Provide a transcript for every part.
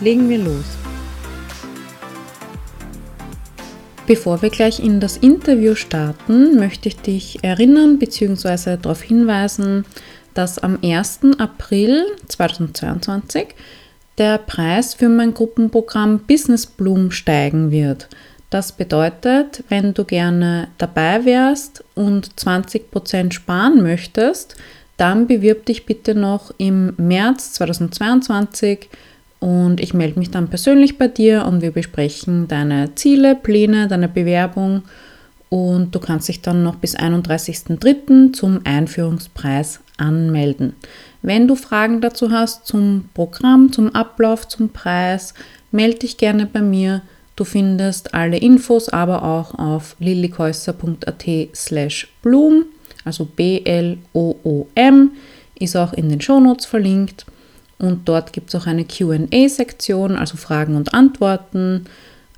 legen wir los. Bevor wir gleich in das Interview starten, möchte ich dich erinnern bzw. darauf hinweisen, dass am 1. April 2022 der Preis für mein Gruppenprogramm Business Bloom steigen wird. Das bedeutet, wenn du gerne dabei wärst und 20% sparen möchtest, dann bewirb dich bitte noch im März 2022 und ich melde mich dann persönlich bei dir und wir besprechen deine Ziele, Pläne, deine Bewerbung und du kannst dich dann noch bis 31.03. zum Einführungspreis anmelden. Wenn du Fragen dazu hast zum Programm, zum Ablauf, zum Preis, melde dich gerne bei mir. Du findest alle Infos aber auch auf lillikäusser.at slash bloom, also B-L-O-O-M, ist auch in den Shownotes verlinkt. Und dort gibt es auch eine QA-Sektion, also Fragen und Antworten,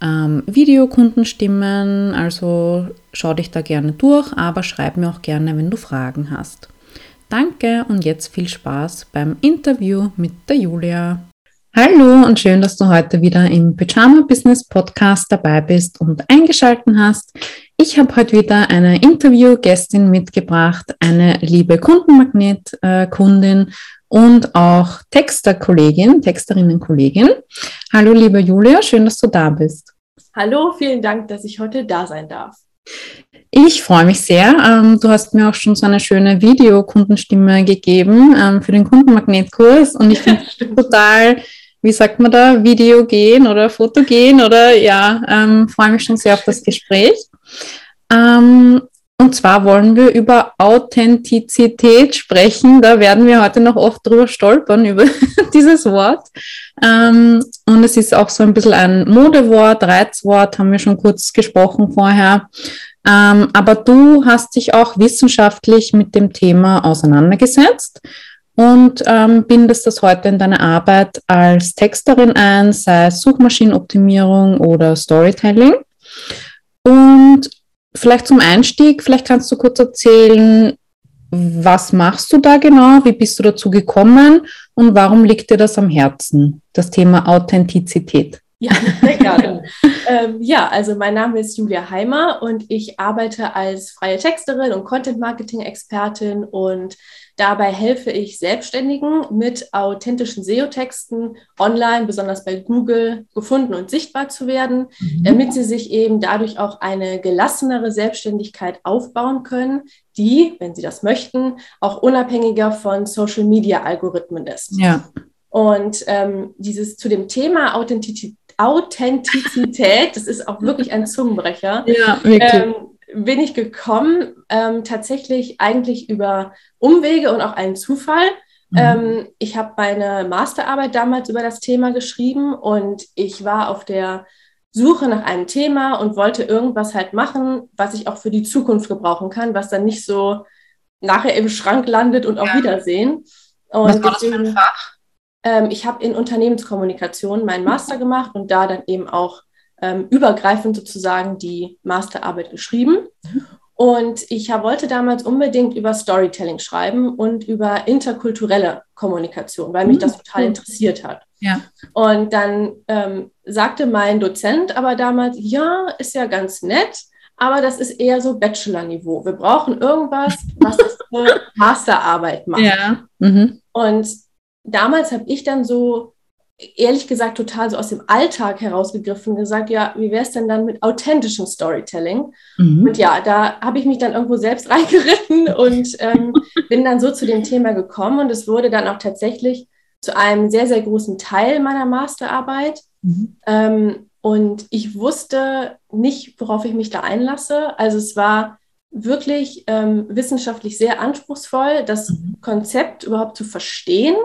ähm, Videokundenstimmen. Also schau dich da gerne durch, aber schreib mir auch gerne, wenn du Fragen hast. Danke und jetzt viel Spaß beim Interview mit der Julia. Hallo und schön, dass du heute wieder im Pyjama Business Podcast dabei bist und eingeschalten hast. Ich habe heute wieder eine Interviewgästin mitgebracht, eine liebe Kundenmagnet-Kundin und auch Texterkollegin, Texterinnenkollegin. Hallo, liebe Julia, schön, dass du da bist. Hallo, vielen Dank, dass ich heute da sein darf. Ich freue mich sehr. Ähm, du hast mir auch schon so eine schöne Videokundenstimme gegeben ähm, für den Kundenmagnetkurs und ich finde es total, wie sagt man da, Videogen oder Fotogen oder ja, ähm, freue mich schon sehr auf das Gespräch. Ähm, und zwar wollen wir über Authentizität sprechen. Da werden wir heute noch oft drüber stolpern, über dieses Wort. Ähm, und es ist auch so ein bisschen ein Modewort, Reizwort, haben wir schon kurz gesprochen vorher. Ähm, aber du hast dich auch wissenschaftlich mit dem Thema auseinandergesetzt und ähm, bindest das heute in deine Arbeit als Texterin ein, sei es Suchmaschinenoptimierung oder Storytelling. Und Vielleicht zum Einstieg, vielleicht kannst du kurz erzählen, was machst du da genau? Wie bist du dazu gekommen? Und warum liegt dir das am Herzen, das Thema Authentizität? Ja, sehr gerne. ähm, ja, also mein Name ist Julia Heimer und ich arbeite als freie Texterin und Content-Marketing-Expertin und Dabei helfe ich Selbstständigen mit authentischen SEO-Texten online, besonders bei Google, gefunden und sichtbar zu werden, mhm. damit sie sich eben dadurch auch eine gelassenere Selbstständigkeit aufbauen können, die, wenn sie das möchten, auch unabhängiger von Social-Media-Algorithmen ist. Ja. Und ähm, dieses zu dem Thema Authentizität, Authentizität, das ist auch wirklich ein Zungenbrecher. Ja, wirklich. Ähm, bin ich gekommen, ähm, tatsächlich eigentlich über Umwege und auch einen Zufall. Mhm. Ähm, ich habe meine Masterarbeit damals über das Thema geschrieben und ich war auf der Suche nach einem Thema und wollte irgendwas halt machen, was ich auch für die Zukunft gebrauchen kann, was dann nicht so nachher im Schrank landet und auf ja. Wiedersehen. Und was war das für ein Fach? Ähm, ich habe in Unternehmenskommunikation meinen Master gemacht und da dann eben auch ähm, übergreifend sozusagen die Masterarbeit geschrieben. Und ich wollte damals unbedingt über Storytelling schreiben und über interkulturelle Kommunikation, weil mich das total interessiert hat. Ja. Und dann ähm, sagte mein Dozent aber damals, ja, ist ja ganz nett, aber das ist eher so Bachelor-Niveau. Wir brauchen irgendwas, was das für Masterarbeit macht. Ja. Mhm. Und damals habe ich dann so ehrlich gesagt total so aus dem Alltag herausgegriffen gesagt, ja, wie wäre es denn dann mit authentischem Storytelling? Mhm. Und ja, da habe ich mich dann irgendwo selbst reingeritten und ähm, bin dann so zu dem Thema gekommen und es wurde dann auch tatsächlich zu einem sehr, sehr großen Teil meiner Masterarbeit. Mhm. Ähm, und ich wusste nicht, worauf ich mich da einlasse. Also es war wirklich ähm, wissenschaftlich sehr anspruchsvoll, das mhm. Konzept überhaupt zu verstehen.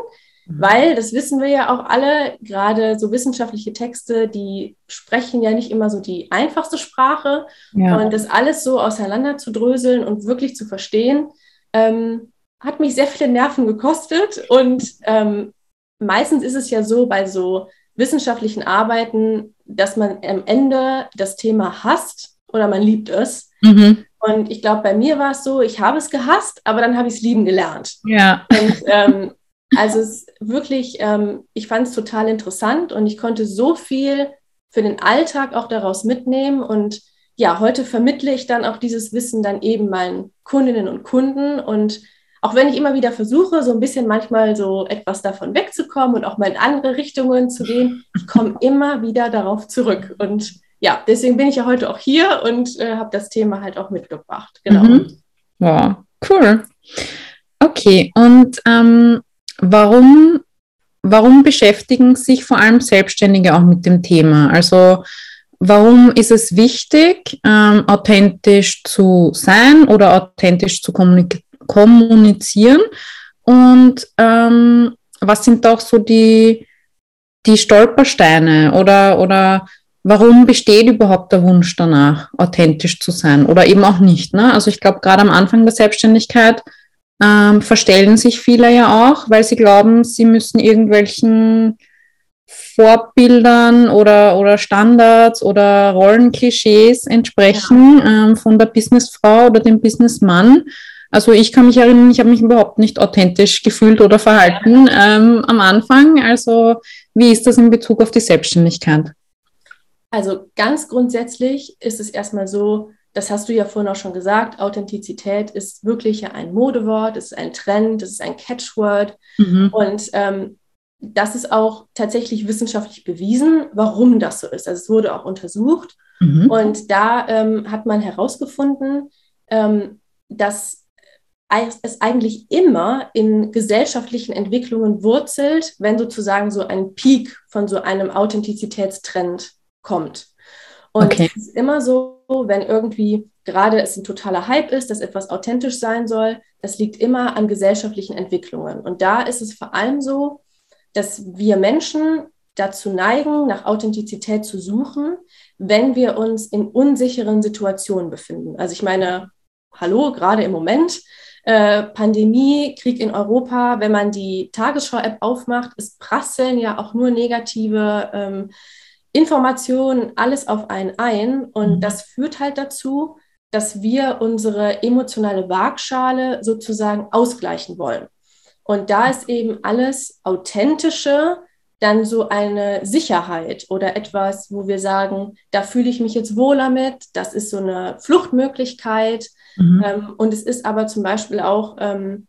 Weil, das wissen wir ja auch alle, gerade so wissenschaftliche Texte, die sprechen ja nicht immer so die einfachste Sprache. Ja. Und das alles so auseinander zu dröseln und wirklich zu verstehen, ähm, hat mich sehr viele Nerven gekostet. Und ähm, meistens ist es ja so bei so wissenschaftlichen Arbeiten, dass man am Ende das Thema hasst oder man liebt es. Mhm. Und ich glaube, bei mir war es so, ich habe es gehasst, aber dann habe ich es lieben gelernt. Ja. Und ähm, also es wirklich, ähm, ich fand es total interessant und ich konnte so viel für den Alltag auch daraus mitnehmen. Und ja, heute vermittle ich dann auch dieses Wissen dann eben meinen Kundinnen und Kunden. Und auch wenn ich immer wieder versuche, so ein bisschen manchmal so etwas davon wegzukommen und auch mal in andere Richtungen zu gehen, ich komme immer wieder darauf zurück. Und ja, deswegen bin ich ja heute auch hier und äh, habe das Thema halt auch mitgebracht. Genau. Mhm. Wow, cool. Okay, und ähm, Warum, warum beschäftigen sich vor allem Selbstständige auch mit dem Thema? Also warum ist es wichtig, ähm, authentisch zu sein oder authentisch zu kommunizieren? Und ähm, was sind auch so die, die Stolpersteine oder, oder warum besteht überhaupt der Wunsch danach, authentisch zu sein oder eben auch nicht? Ne? Also ich glaube, gerade am Anfang der Selbstständigkeit ähm, verstellen sich viele ja auch, weil sie glauben, sie müssen irgendwelchen Vorbildern oder, oder Standards oder Rollenklischees entsprechen ja. ähm, von der Businessfrau oder dem Businessmann. Also ich kann mich erinnern, ich habe mich überhaupt nicht authentisch gefühlt oder verhalten ähm, am Anfang. Also wie ist das in Bezug auf die Selbstständigkeit? Also ganz grundsätzlich ist es erstmal so, das hast du ja vorhin auch schon gesagt, Authentizität ist wirklich ja ein Modewort, es ist ein Trend, es ist ein Catchword. Mhm. Und ähm, das ist auch tatsächlich wissenschaftlich bewiesen, warum das so ist. Also es wurde auch untersucht. Mhm. Und da ähm, hat man herausgefunden, ähm, dass es eigentlich immer in gesellschaftlichen Entwicklungen wurzelt, wenn sozusagen so ein Peak von so einem Authentizitätstrend kommt. Und okay. es ist immer so, wenn irgendwie gerade es ein totaler Hype ist, dass etwas authentisch sein soll, das liegt immer an gesellschaftlichen Entwicklungen. Und da ist es vor allem so, dass wir Menschen dazu neigen, nach Authentizität zu suchen, wenn wir uns in unsicheren Situationen befinden. Also ich meine, hallo, gerade im Moment, äh, Pandemie, Krieg in Europa, wenn man die Tagesschau-App aufmacht, es prasseln ja auch nur negative ähm, Informationen, alles auf einen ein. Und mhm. das führt halt dazu, dass wir unsere emotionale Waagschale sozusagen ausgleichen wollen. Und da ist eben alles Authentische dann so eine Sicherheit oder etwas, wo wir sagen, da fühle ich mich jetzt wohler mit, das ist so eine Fluchtmöglichkeit. Mhm. Ähm, und es ist aber zum Beispiel auch ähm,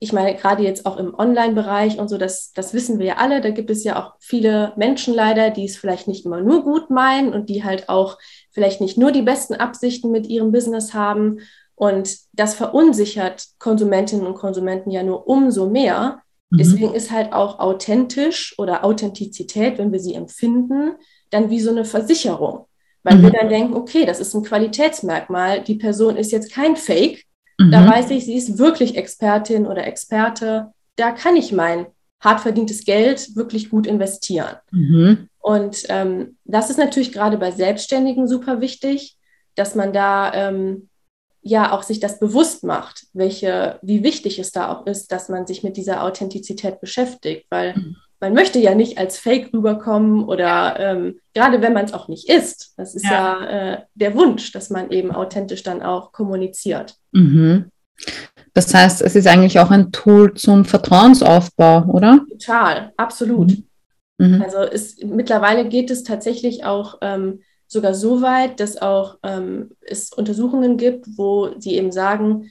ich meine, gerade jetzt auch im Online-Bereich und so, das, das wissen wir ja alle, da gibt es ja auch viele Menschen leider, die es vielleicht nicht immer nur gut meinen und die halt auch vielleicht nicht nur die besten Absichten mit ihrem Business haben. Und das verunsichert Konsumentinnen und Konsumenten ja nur umso mehr. Mhm. Deswegen ist halt auch authentisch oder Authentizität, wenn wir sie empfinden, dann wie so eine Versicherung. Weil mhm. wir dann denken, okay, das ist ein Qualitätsmerkmal, die Person ist jetzt kein Fake, Mhm. Da weiß ich, sie ist wirklich Expertin oder Experte. Da kann ich mein hart verdientes Geld wirklich gut investieren. Mhm. Und ähm, das ist natürlich gerade bei Selbstständigen super wichtig, dass man da ähm, ja auch sich das bewusst macht, welche, wie wichtig es da auch ist, dass man sich mit dieser Authentizität beschäftigt, weil mhm man möchte ja nicht als Fake rüberkommen oder ähm, gerade wenn man es auch nicht ist. Das ist ja, ja äh, der Wunsch, dass man eben authentisch dann auch kommuniziert. Mhm. Das heißt, es ist eigentlich auch ein Tool zum Vertrauensaufbau, oder? Total, absolut. Mhm. mhm. Also es, mittlerweile geht es tatsächlich auch ähm, sogar so weit, dass auch ähm, es Untersuchungen gibt, wo sie eben sagen,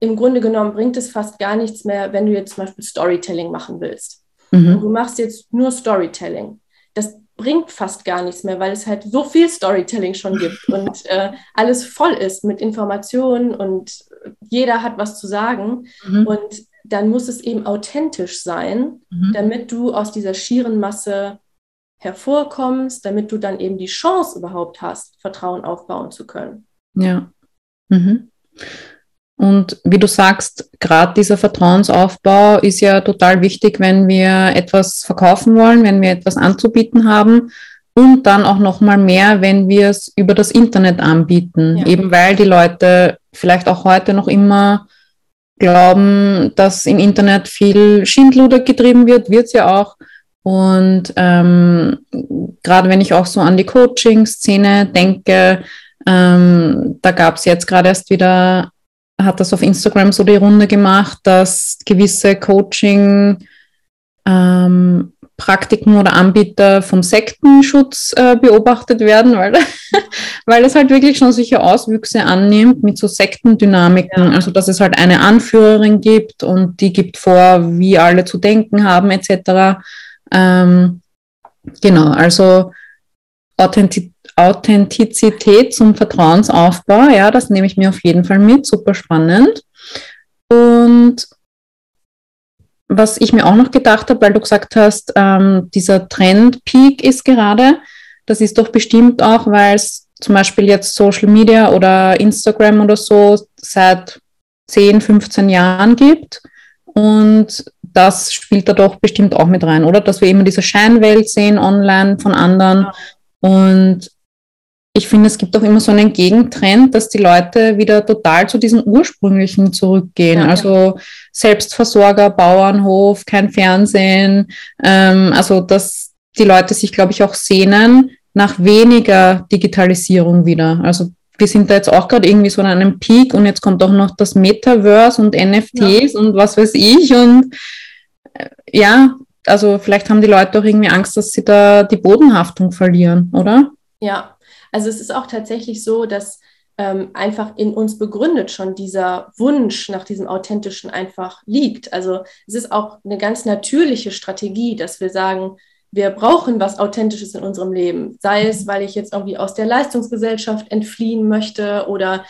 im Grunde genommen bringt es fast gar nichts mehr, wenn du jetzt zum Beispiel Storytelling machen willst. Mhm. Und du machst jetzt nur Storytelling. Das bringt fast gar nichts mehr, weil es halt so viel Storytelling schon gibt und äh, alles voll ist mit Informationen und jeder hat was zu sagen. Mhm. Und dann muss es eben authentisch sein, mhm. damit du aus dieser schieren Masse hervorkommst, damit du dann eben die Chance überhaupt hast, Vertrauen aufbauen zu können. Ja. Mhm. Und wie du sagst, gerade dieser Vertrauensaufbau ist ja total wichtig, wenn wir etwas verkaufen wollen, wenn wir etwas anzubieten haben und dann auch noch mal mehr, wenn wir es über das Internet anbieten, ja. eben weil die Leute vielleicht auch heute noch immer glauben, dass im Internet viel Schindluder getrieben wird, wird es ja auch. Und ähm, gerade wenn ich auch so an die Coaching-Szene denke, ähm, da gab es jetzt gerade erst wieder hat das auf Instagram so die Runde gemacht, dass gewisse Coaching ähm, Praktiken oder Anbieter vom Sektenschutz äh, beobachtet werden, weil, weil es halt wirklich schon solche Auswüchse annimmt mit so Sektendynamiken. Ja. Also dass es halt eine Anführerin gibt und die gibt vor, wie alle zu denken haben, etc. Ähm, genau, also Authentizität Authentizität zum Vertrauensaufbau. Ja, das nehme ich mir auf jeden Fall mit. Super spannend. Und was ich mir auch noch gedacht habe, weil du gesagt hast, ähm, dieser Trend-Peak ist gerade, das ist doch bestimmt auch, weil es zum Beispiel jetzt Social Media oder Instagram oder so seit 10, 15 Jahren gibt. Und das spielt da doch bestimmt auch mit rein, oder? Dass wir immer diese Scheinwelt sehen online von anderen. Und ich finde, es gibt auch immer so einen Gegentrend, dass die Leute wieder total zu diesem Ursprünglichen zurückgehen. Ja, also Selbstversorger, Bauernhof, kein Fernsehen. Ähm, also dass die Leute sich, glaube ich, auch sehnen nach weniger Digitalisierung wieder. Also wir sind da jetzt auch gerade irgendwie so an einem Peak und jetzt kommt auch noch das Metaverse und NFTs ja. und was weiß ich. Und äh, ja, also vielleicht haben die Leute auch irgendwie Angst, dass sie da die Bodenhaftung verlieren, oder? Ja, also es ist auch tatsächlich so, dass ähm, einfach in uns begründet schon dieser Wunsch nach diesem Authentischen einfach liegt. Also es ist auch eine ganz natürliche Strategie, dass wir sagen, wir brauchen was Authentisches in unserem Leben. Sei es, weil ich jetzt irgendwie aus der Leistungsgesellschaft entfliehen möchte oder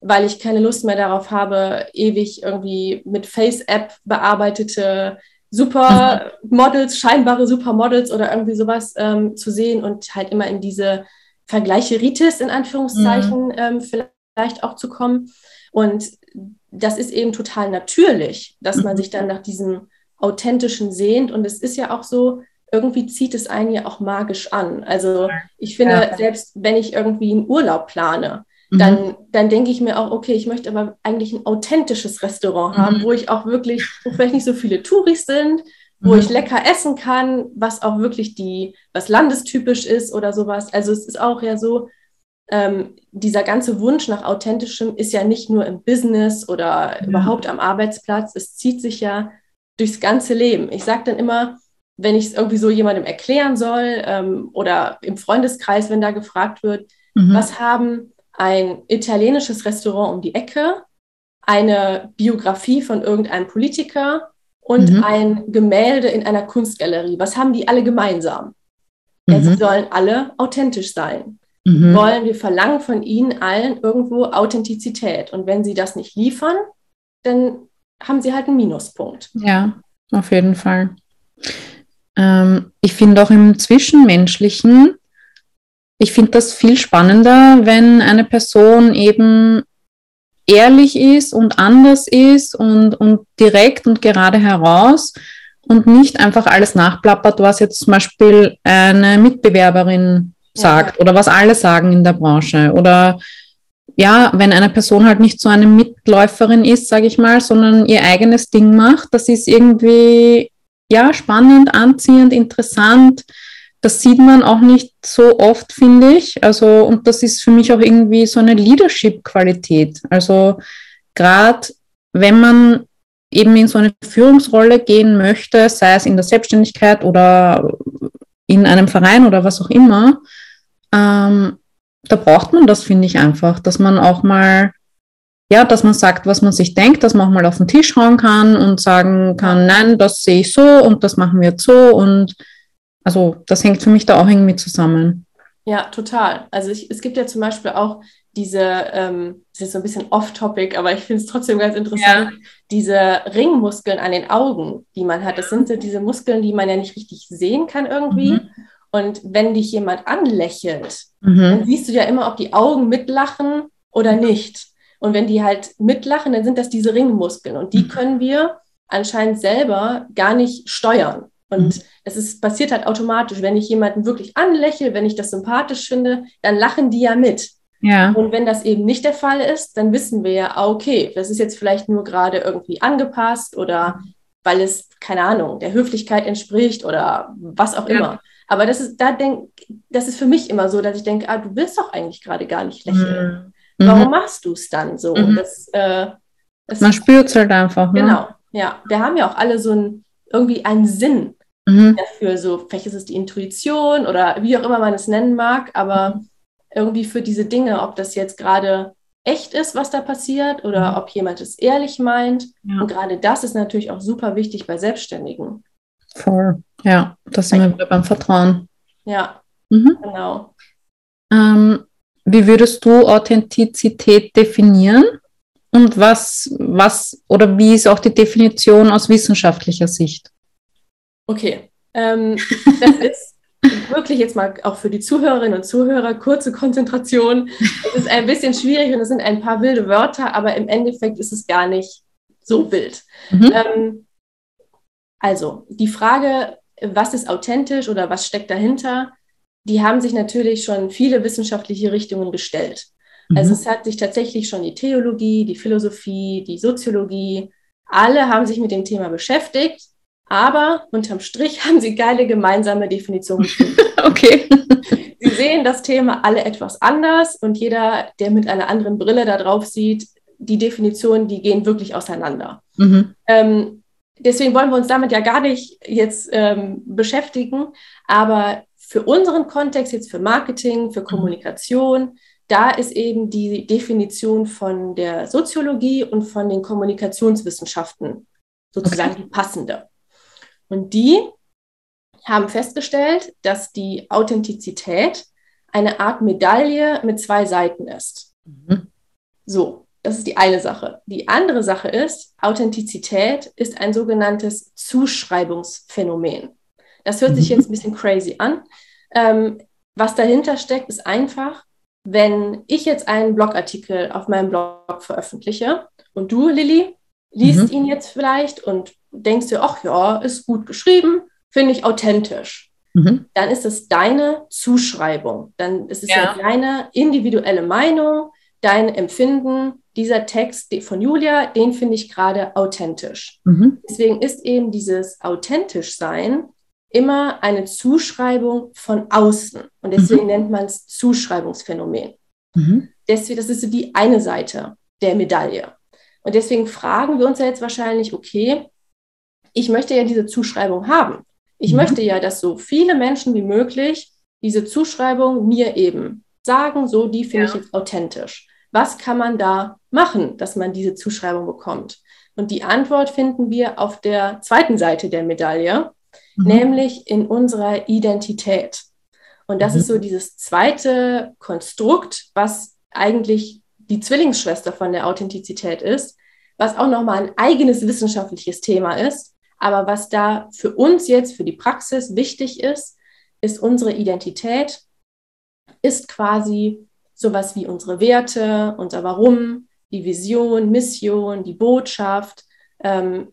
weil ich keine Lust mehr darauf habe, ewig irgendwie mit Face-App bearbeitete Supermodels, scheinbare Supermodels oder irgendwie sowas ähm, zu sehen und halt immer in diese Vergleicheritis in Anführungszeichen mhm. ähm, vielleicht auch zu kommen. Und das ist eben total natürlich, dass man mhm. sich dann nach diesem Authentischen sehnt. Und es ist ja auch so, irgendwie zieht es einen ja auch magisch an. Also ich finde, ja. selbst wenn ich irgendwie einen Urlaub plane, mhm. dann, dann denke ich mir auch, okay, ich möchte aber eigentlich ein authentisches Restaurant haben, mhm. wo ich auch wirklich, wo vielleicht nicht so viele Touris sind, wo mhm. ich lecker essen kann, was auch wirklich die, was landestypisch ist oder sowas. Also es ist auch ja so, ähm, dieser ganze Wunsch nach authentischem ist ja nicht nur im Business oder mhm. überhaupt am Arbeitsplatz, es zieht sich ja durchs ganze Leben. Ich sage dann immer, wenn ich es irgendwie so jemandem erklären soll ähm, oder im Freundeskreis, wenn da gefragt wird, mhm. was haben ein italienisches Restaurant um die Ecke, eine Biografie von irgendeinem Politiker und mhm. ein Gemälde in einer Kunstgalerie. Was haben die alle gemeinsam? Mhm. Ja, sie sollen alle authentisch sein. Mhm. Wollen wir verlangen von ihnen allen irgendwo Authentizität. Und wenn sie das nicht liefern, dann haben sie halt einen Minuspunkt. Ja, auf jeden Fall. Ähm, ich finde auch im Zwischenmenschlichen, ich finde das viel spannender, wenn eine Person eben ehrlich ist und anders ist und, und direkt und gerade heraus und nicht einfach alles nachplappert, was jetzt zum Beispiel eine Mitbewerberin sagt ja. oder was alle sagen in der Branche. Oder ja, wenn eine Person halt nicht so eine Mitläuferin ist, sage ich mal, sondern ihr eigenes Ding macht, das ist irgendwie ja spannend, anziehend, interessant das sieht man auch nicht so oft, finde ich. Also, und das ist für mich auch irgendwie so eine Leadership-Qualität. Also, gerade wenn man eben in so eine Führungsrolle gehen möchte, sei es in der Selbstständigkeit oder in einem Verein oder was auch immer, ähm, da braucht man das, finde ich einfach, dass man auch mal, ja, dass man sagt, was man sich denkt, dass man auch mal auf den Tisch hauen kann und sagen kann, nein, das sehe ich so und das machen wir jetzt so und also das hängt für mich da auch irgendwie zusammen. Ja, total. Also ich, es gibt ja zum Beispiel auch diese, ähm, das ist so ein bisschen off-topic, aber ich finde es trotzdem ganz interessant, ja. diese Ringmuskeln an den Augen, die man hat. Das sind so diese Muskeln, die man ja nicht richtig sehen kann irgendwie. Mhm. Und wenn dich jemand anlächelt, mhm. dann siehst du ja immer, ob die Augen mitlachen oder nicht. Und wenn die halt mitlachen, dann sind das diese Ringmuskeln und die mhm. können wir, anscheinend sind das diese Ringmuskeln und die mhm. können wir anscheinend selber gar nicht steuern. Und mhm. es ist, passiert halt automatisch. Wenn ich jemanden wirklich anlächle, wenn ich das sympathisch finde, dann lachen die ja mit. Ja. Und wenn das eben nicht der Fall ist, dann wissen wir ja, ah, okay, das ist jetzt vielleicht nur gerade irgendwie angepasst oder weil es, keine Ahnung, der Höflichkeit entspricht oder was auch ja. immer. Aber das ist, da denk, das ist für mich immer so, dass ich denke, ah, du willst doch eigentlich gerade gar nicht lächeln. Mhm. Warum machst du es dann so? Mhm. Das, äh, das Man spürt es halt einfach. Ne? Genau, ja. Wir haben ja auch alle so ein, irgendwie einen Sinn mhm. dafür. So, vielleicht ist es die Intuition oder wie auch immer man es nennen mag, aber irgendwie für diese Dinge, ob das jetzt gerade echt ist, was da passiert oder mhm. ob jemand es ehrlich meint. Ja. Und gerade das ist natürlich auch super wichtig bei Selbstständigen. Voll, ja, das sind wir wieder beim Vertrauen. Ja, mhm. genau. Ähm, wie würdest du Authentizität definieren? Und was, was oder wie ist auch die Definition aus wissenschaftlicher Sicht? Okay, ähm, das ist wirklich jetzt mal auch für die Zuhörerinnen und Zuhörer kurze Konzentration. Es ist ein bisschen schwierig und es sind ein paar wilde Wörter, aber im Endeffekt ist es gar nicht so wild. Mhm. Ähm, also die Frage, was ist authentisch oder was steckt dahinter, die haben sich natürlich schon viele wissenschaftliche Richtungen gestellt. Mhm. Also es hat sich tatsächlich schon die Theologie, die Philosophie, die Soziologie, alle haben sich mit dem Thema beschäftigt aber unterm Strich haben sie geile gemeinsame Definitionen okay. sie sehen das Thema alle etwas anders und jeder, der mit einer anderen Brille da drauf sieht, die Definitionen, die gehen wirklich auseinander. Mhm. Ähm, deswegen wollen wir uns damit ja gar nicht jetzt ähm, beschäftigen, aber für unseren Kontext, jetzt für Marketing, für mhm. Kommunikation, da ist eben die Definition von der Soziologie und von den Kommunikationswissenschaften sozusagen okay. die passende. Und die haben festgestellt, dass die Authentizität eine Art Medaille mit zwei Seiten ist. Mhm. So, das ist die eine Sache. Die andere Sache ist, Authentizität ist ein sogenanntes Zuschreibungsphänomen. Das hört sich jetzt ein bisschen crazy an. Ähm, was dahinter steckt, ist einfach, wenn ich jetzt einen Blogartikel auf meinem Blog veröffentliche und du, Lilly, liest mhm. ihn jetzt vielleicht und denkst dir, ach ja, ist gut geschrieben, finde ich authentisch. Mhm. Dann ist es deine Zuschreibung. Dann ist es ja. ja deine individuelle Meinung, dein Empfinden. Dieser Text von Julia, den finde ich gerade authentisch. Mhm. Deswegen ist eben dieses authentisch sein immer eine Zuschreibung von außen. Und deswegen mhm. nennt man es Zuschreibungsphänomen. Mhm. Deswegen, das ist so die eine Seite der Medaille. Und deswegen fragen wir uns ja jetzt wahrscheinlich, okay, ich möchte ja diese Zuschreibung haben. Ich mhm. möchte ja, dass so viele Menschen wie möglich diese Zuschreibung mir eben sagen, so, die finde ja. ich jetzt authentisch. Was kann man da machen, dass man diese Zuschreibung bekommt? Und die Antwort finden wir auf der zweiten Seite der Medaille, mhm. nämlich in unserer Identität. Und das mhm. ist so dieses zweite Konstrukt, was eigentlich die Zwillingsschwester von der Authentizität ist, was auch nochmal ein eigenes wissenschaftliches Thema ist. Aber was da für uns jetzt, für die Praxis wichtig ist, ist unsere Identität, ist quasi sowas wie unsere Werte, unser Warum, die Vision, Mission, die Botschaft, ähm,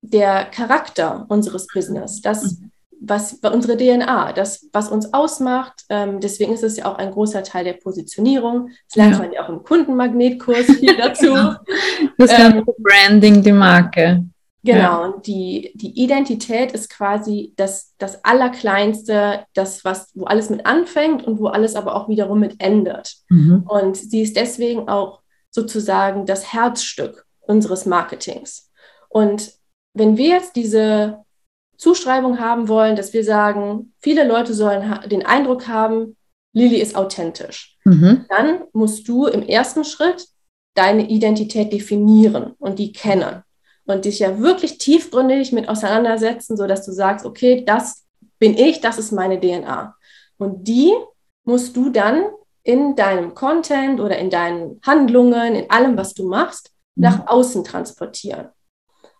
der Charakter unseres Business. Das, was unsere DNA, das, was uns ausmacht. Ähm, deswegen ist es ja auch ein großer Teil der Positionierung. Das lernt ja. man ja auch im Kundenmagnetkurs viel dazu. das ähm, Branding, die Marke. Genau, und die, die Identität ist quasi das, das Allerkleinste, das, was, wo alles mit anfängt und wo alles aber auch wiederum mit endet. Mhm. Und sie ist deswegen auch sozusagen das Herzstück unseres Marketings. Und wenn wir jetzt diese Zuschreibung haben wollen, dass wir sagen, viele Leute sollen den Eindruck haben, Lilly ist authentisch. Mhm. Dann musst du im ersten Schritt deine Identität definieren und die kennen und dich ja wirklich tiefgründig mit auseinandersetzen, sodass du sagst, okay, das bin ich, das ist meine DNA. Und die musst du dann in deinem Content oder in deinen Handlungen, in allem, was du machst, mhm. nach außen transportieren.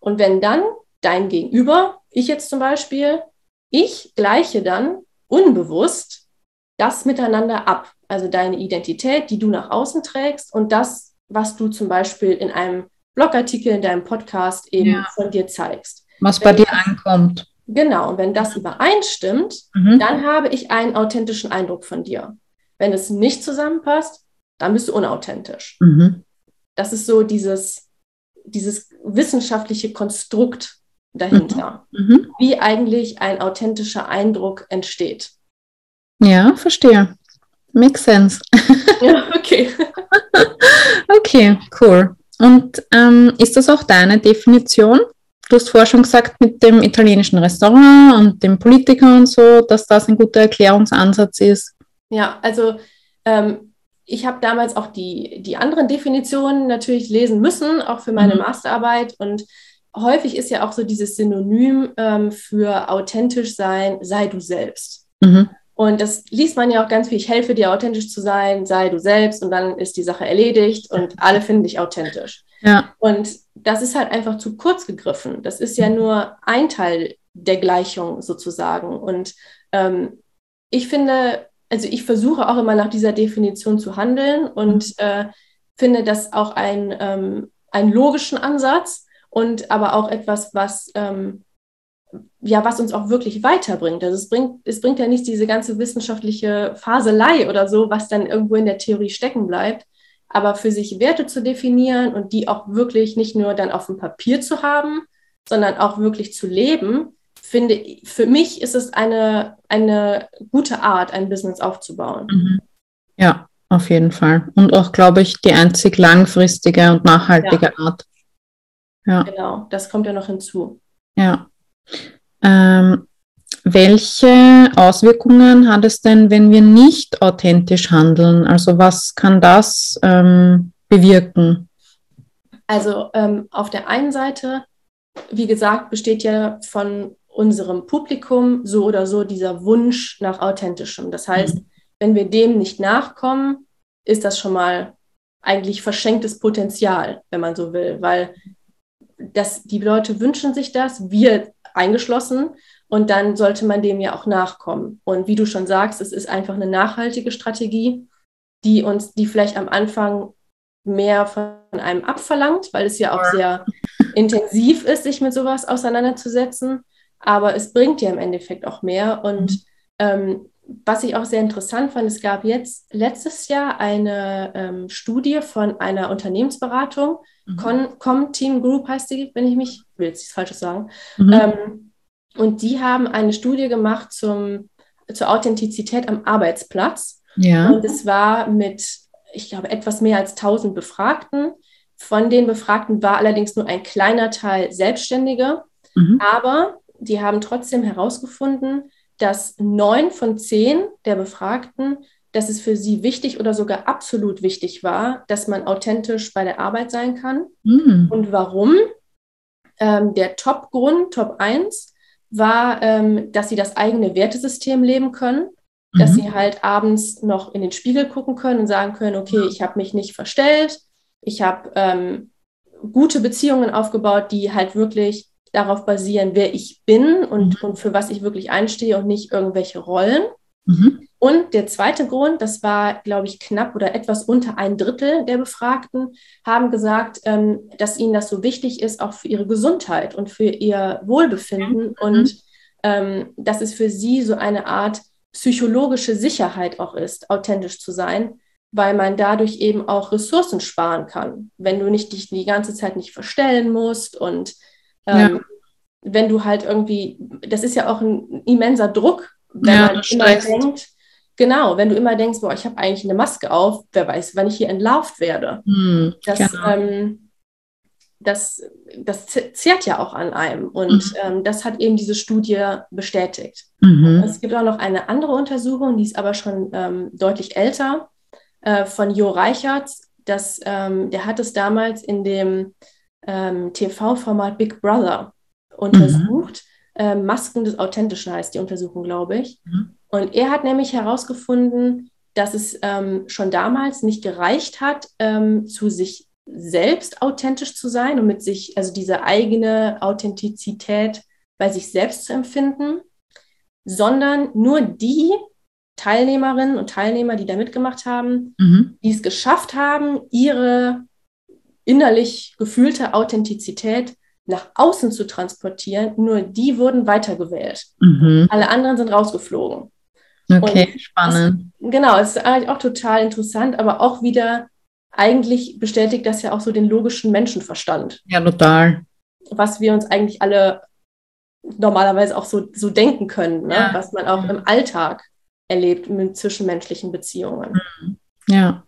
Und wenn dann dein Gegenüber, ich jetzt zum Beispiel, ich gleiche dann unbewusst das miteinander ab. Also deine Identität, die du nach außen trägst und das, was du zum Beispiel in einem Blogartikel, in deinem Podcast eben ja. von dir zeigst. Was bei dir ankommt. Genau, und wenn das übereinstimmt, mhm. dann habe ich einen authentischen Eindruck von dir. Wenn es nicht zusammenpasst, dann bist du unauthentisch. Mhm. Das ist so dieses, dieses wissenschaftliche Konstrukt dahinter, mhm. mhm. wie eigentlich ein authentischer Eindruck entsteht. Ja, verstehe. Makes sense. Ja, okay. okay, cool. Und ähm, ist das auch deine Definition? Du hast vorher schon gesagt, mit dem italienischen Restaurant und dem Politiker und so, dass das ein guter Erklärungsansatz ist. Ja, also ähm, ich habe damals auch die, die anderen Definitionen natürlich lesen müssen, auch für meine mhm. Masterarbeit. Und häufig ist ja auch so dieses Synonym ähm, für authentisch sein, sei du selbst. Mhm. Und das liest man ja auch ganz viel. Ich helfe dir, authentisch zu sein, sei du selbst und dann ist die Sache erledigt und alle finden dich authentisch. Ja. Und das ist halt einfach zu kurz gegriffen. Das ist ja nur ein Teil der Gleichung sozusagen. Und ähm, ich finde, also ich versuche auch immer nach dieser Definition zu handeln und äh, finde das auch ein, ähm, einen logischen Ansatz und aber auch etwas, was ähm, ja, was uns auch wirklich weiterbringt. Also es bringt, es bringt ja nicht diese ganze wissenschaftliche Faselei oder so, was dann irgendwo in der Theorie stecken bleibt, aber für sich Werte zu definieren und die auch wirklich nicht nur dann auf dem Papier zu haben, sondern auch wirklich zu leben, finde für mich ist es eine, eine gute Art, ein Business aufzubauen. Mhm. Ja, auf jeden Fall. Und auch, glaube ich, die einzig langfristige und nachhaltige ja. Art. Ja. Genau, das kommt ja noch hinzu. Ja. Ähm, welche Auswirkungen hat es denn, wenn wir nicht authentisch handeln? Also was kann das ähm, bewirken? Also ähm, auf der einen Seite, wie gesagt, besteht ja von unserem Publikum so oder so dieser Wunsch nach authentischem. Das heißt, mhm. wenn wir dem nicht nachkommen, ist das schon mal eigentlich verschenktes Potenzial, wenn man so will, weil das, die Leute wünschen sich das, wir eingeschlossen. Und dann sollte man dem ja auch nachkommen. Und wie du schon sagst, es ist einfach eine nachhaltige Strategie, die uns, die vielleicht am Anfang mehr von einem abverlangt, weil es ja auch sehr intensiv ist, sich mit sowas auseinanderzusetzen. Aber es bringt ja im Endeffekt auch mehr. Und mhm. ähm, was ich auch sehr interessant fand, es gab jetzt letztes Jahr eine ähm, Studie von einer Unternehmensberatung, mhm. Com Team Group heißt die, wenn ich mich, will jetzt nichts Falsches sagen. Mhm. Ähm, und die haben eine Studie gemacht zum, zur Authentizität am Arbeitsplatz. Ja. Und es war mit, ich glaube, etwas mehr als 1000 Befragten. Von den Befragten war allerdings nur ein kleiner Teil Selbstständige. Mhm. Aber die haben trotzdem herausgefunden, dass neun von zehn der Befragten, dass es für sie wichtig oder sogar absolut wichtig war, dass man authentisch bei der Arbeit sein kann. Mhm. Und warum? Ähm, der Top-Grund, Top 1, war, ähm, dass sie das eigene Wertesystem leben können, mhm. dass sie halt abends noch in den Spiegel gucken können und sagen können, okay, ich habe mich nicht verstellt, ich habe ähm, gute Beziehungen aufgebaut, die halt wirklich darauf basieren, wer ich bin und, mhm. und für was ich wirklich einstehe und nicht irgendwelche Rollen. Mhm. Und der zweite Grund, das war, glaube ich, knapp oder etwas unter ein Drittel der Befragten, haben gesagt, ähm, dass ihnen das so wichtig ist, auch für ihre Gesundheit und für ihr Wohlbefinden. Mhm. Und ähm, dass es für sie so eine Art psychologische Sicherheit auch ist, authentisch zu sein, weil man dadurch eben auch Ressourcen sparen kann, wenn du nicht dich die ganze Zeit nicht verstellen musst und ähm, ja. wenn du halt irgendwie, das ist ja auch ein immenser Druck, wenn ja, man immer denkt, genau, wenn du immer denkst, boah, ich habe eigentlich eine Maske auf, wer weiß, wann ich hier entlauft werde. Hm, das, genau. ähm, das, das zehrt ja auch an einem. Und mhm. ähm, das hat eben diese Studie bestätigt. Mhm. Es gibt auch noch eine andere Untersuchung, die ist aber schon ähm, deutlich älter, äh, von Jo Reichert. Das, ähm, der hat es damals in dem ähm, TV-Format Big Brother untersucht. Mhm. Äh, Masken des Authentischen heißt die Untersuchung, glaube ich. Mhm. Und er hat nämlich herausgefunden, dass es ähm, schon damals nicht gereicht hat, ähm, zu sich selbst authentisch zu sein und mit sich, also diese eigene Authentizität bei sich selbst zu empfinden, sondern nur die Teilnehmerinnen und Teilnehmer, die da mitgemacht haben, mhm. die es geschafft haben, ihre innerlich gefühlte Authentizität nach außen zu transportieren, nur die wurden weitergewählt. Mhm. Alle anderen sind rausgeflogen. Okay, Und spannend. Das, genau, es ist eigentlich auch total interessant, aber auch wieder eigentlich bestätigt das ja auch so den logischen Menschenverstand. Ja, total. Was wir uns eigentlich alle normalerweise auch so, so denken können, ne? Ja. was man auch im Alltag erlebt mit zwischenmenschlichen Beziehungen. Mhm. Ja.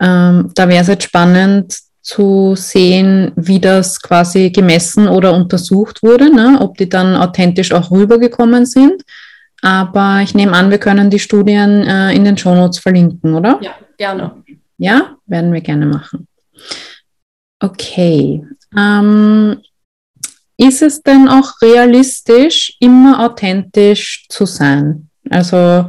Ähm, da wäre es jetzt spannend zu sehen, wie das quasi gemessen oder untersucht wurde, ne? ob die dann authentisch auch rübergekommen sind. Aber ich nehme an, wir können die Studien äh, in den Shownotes verlinken, oder? Ja, gerne. Ja, werden wir gerne machen. Okay. Ähm, ist es denn auch realistisch, immer authentisch zu sein? Also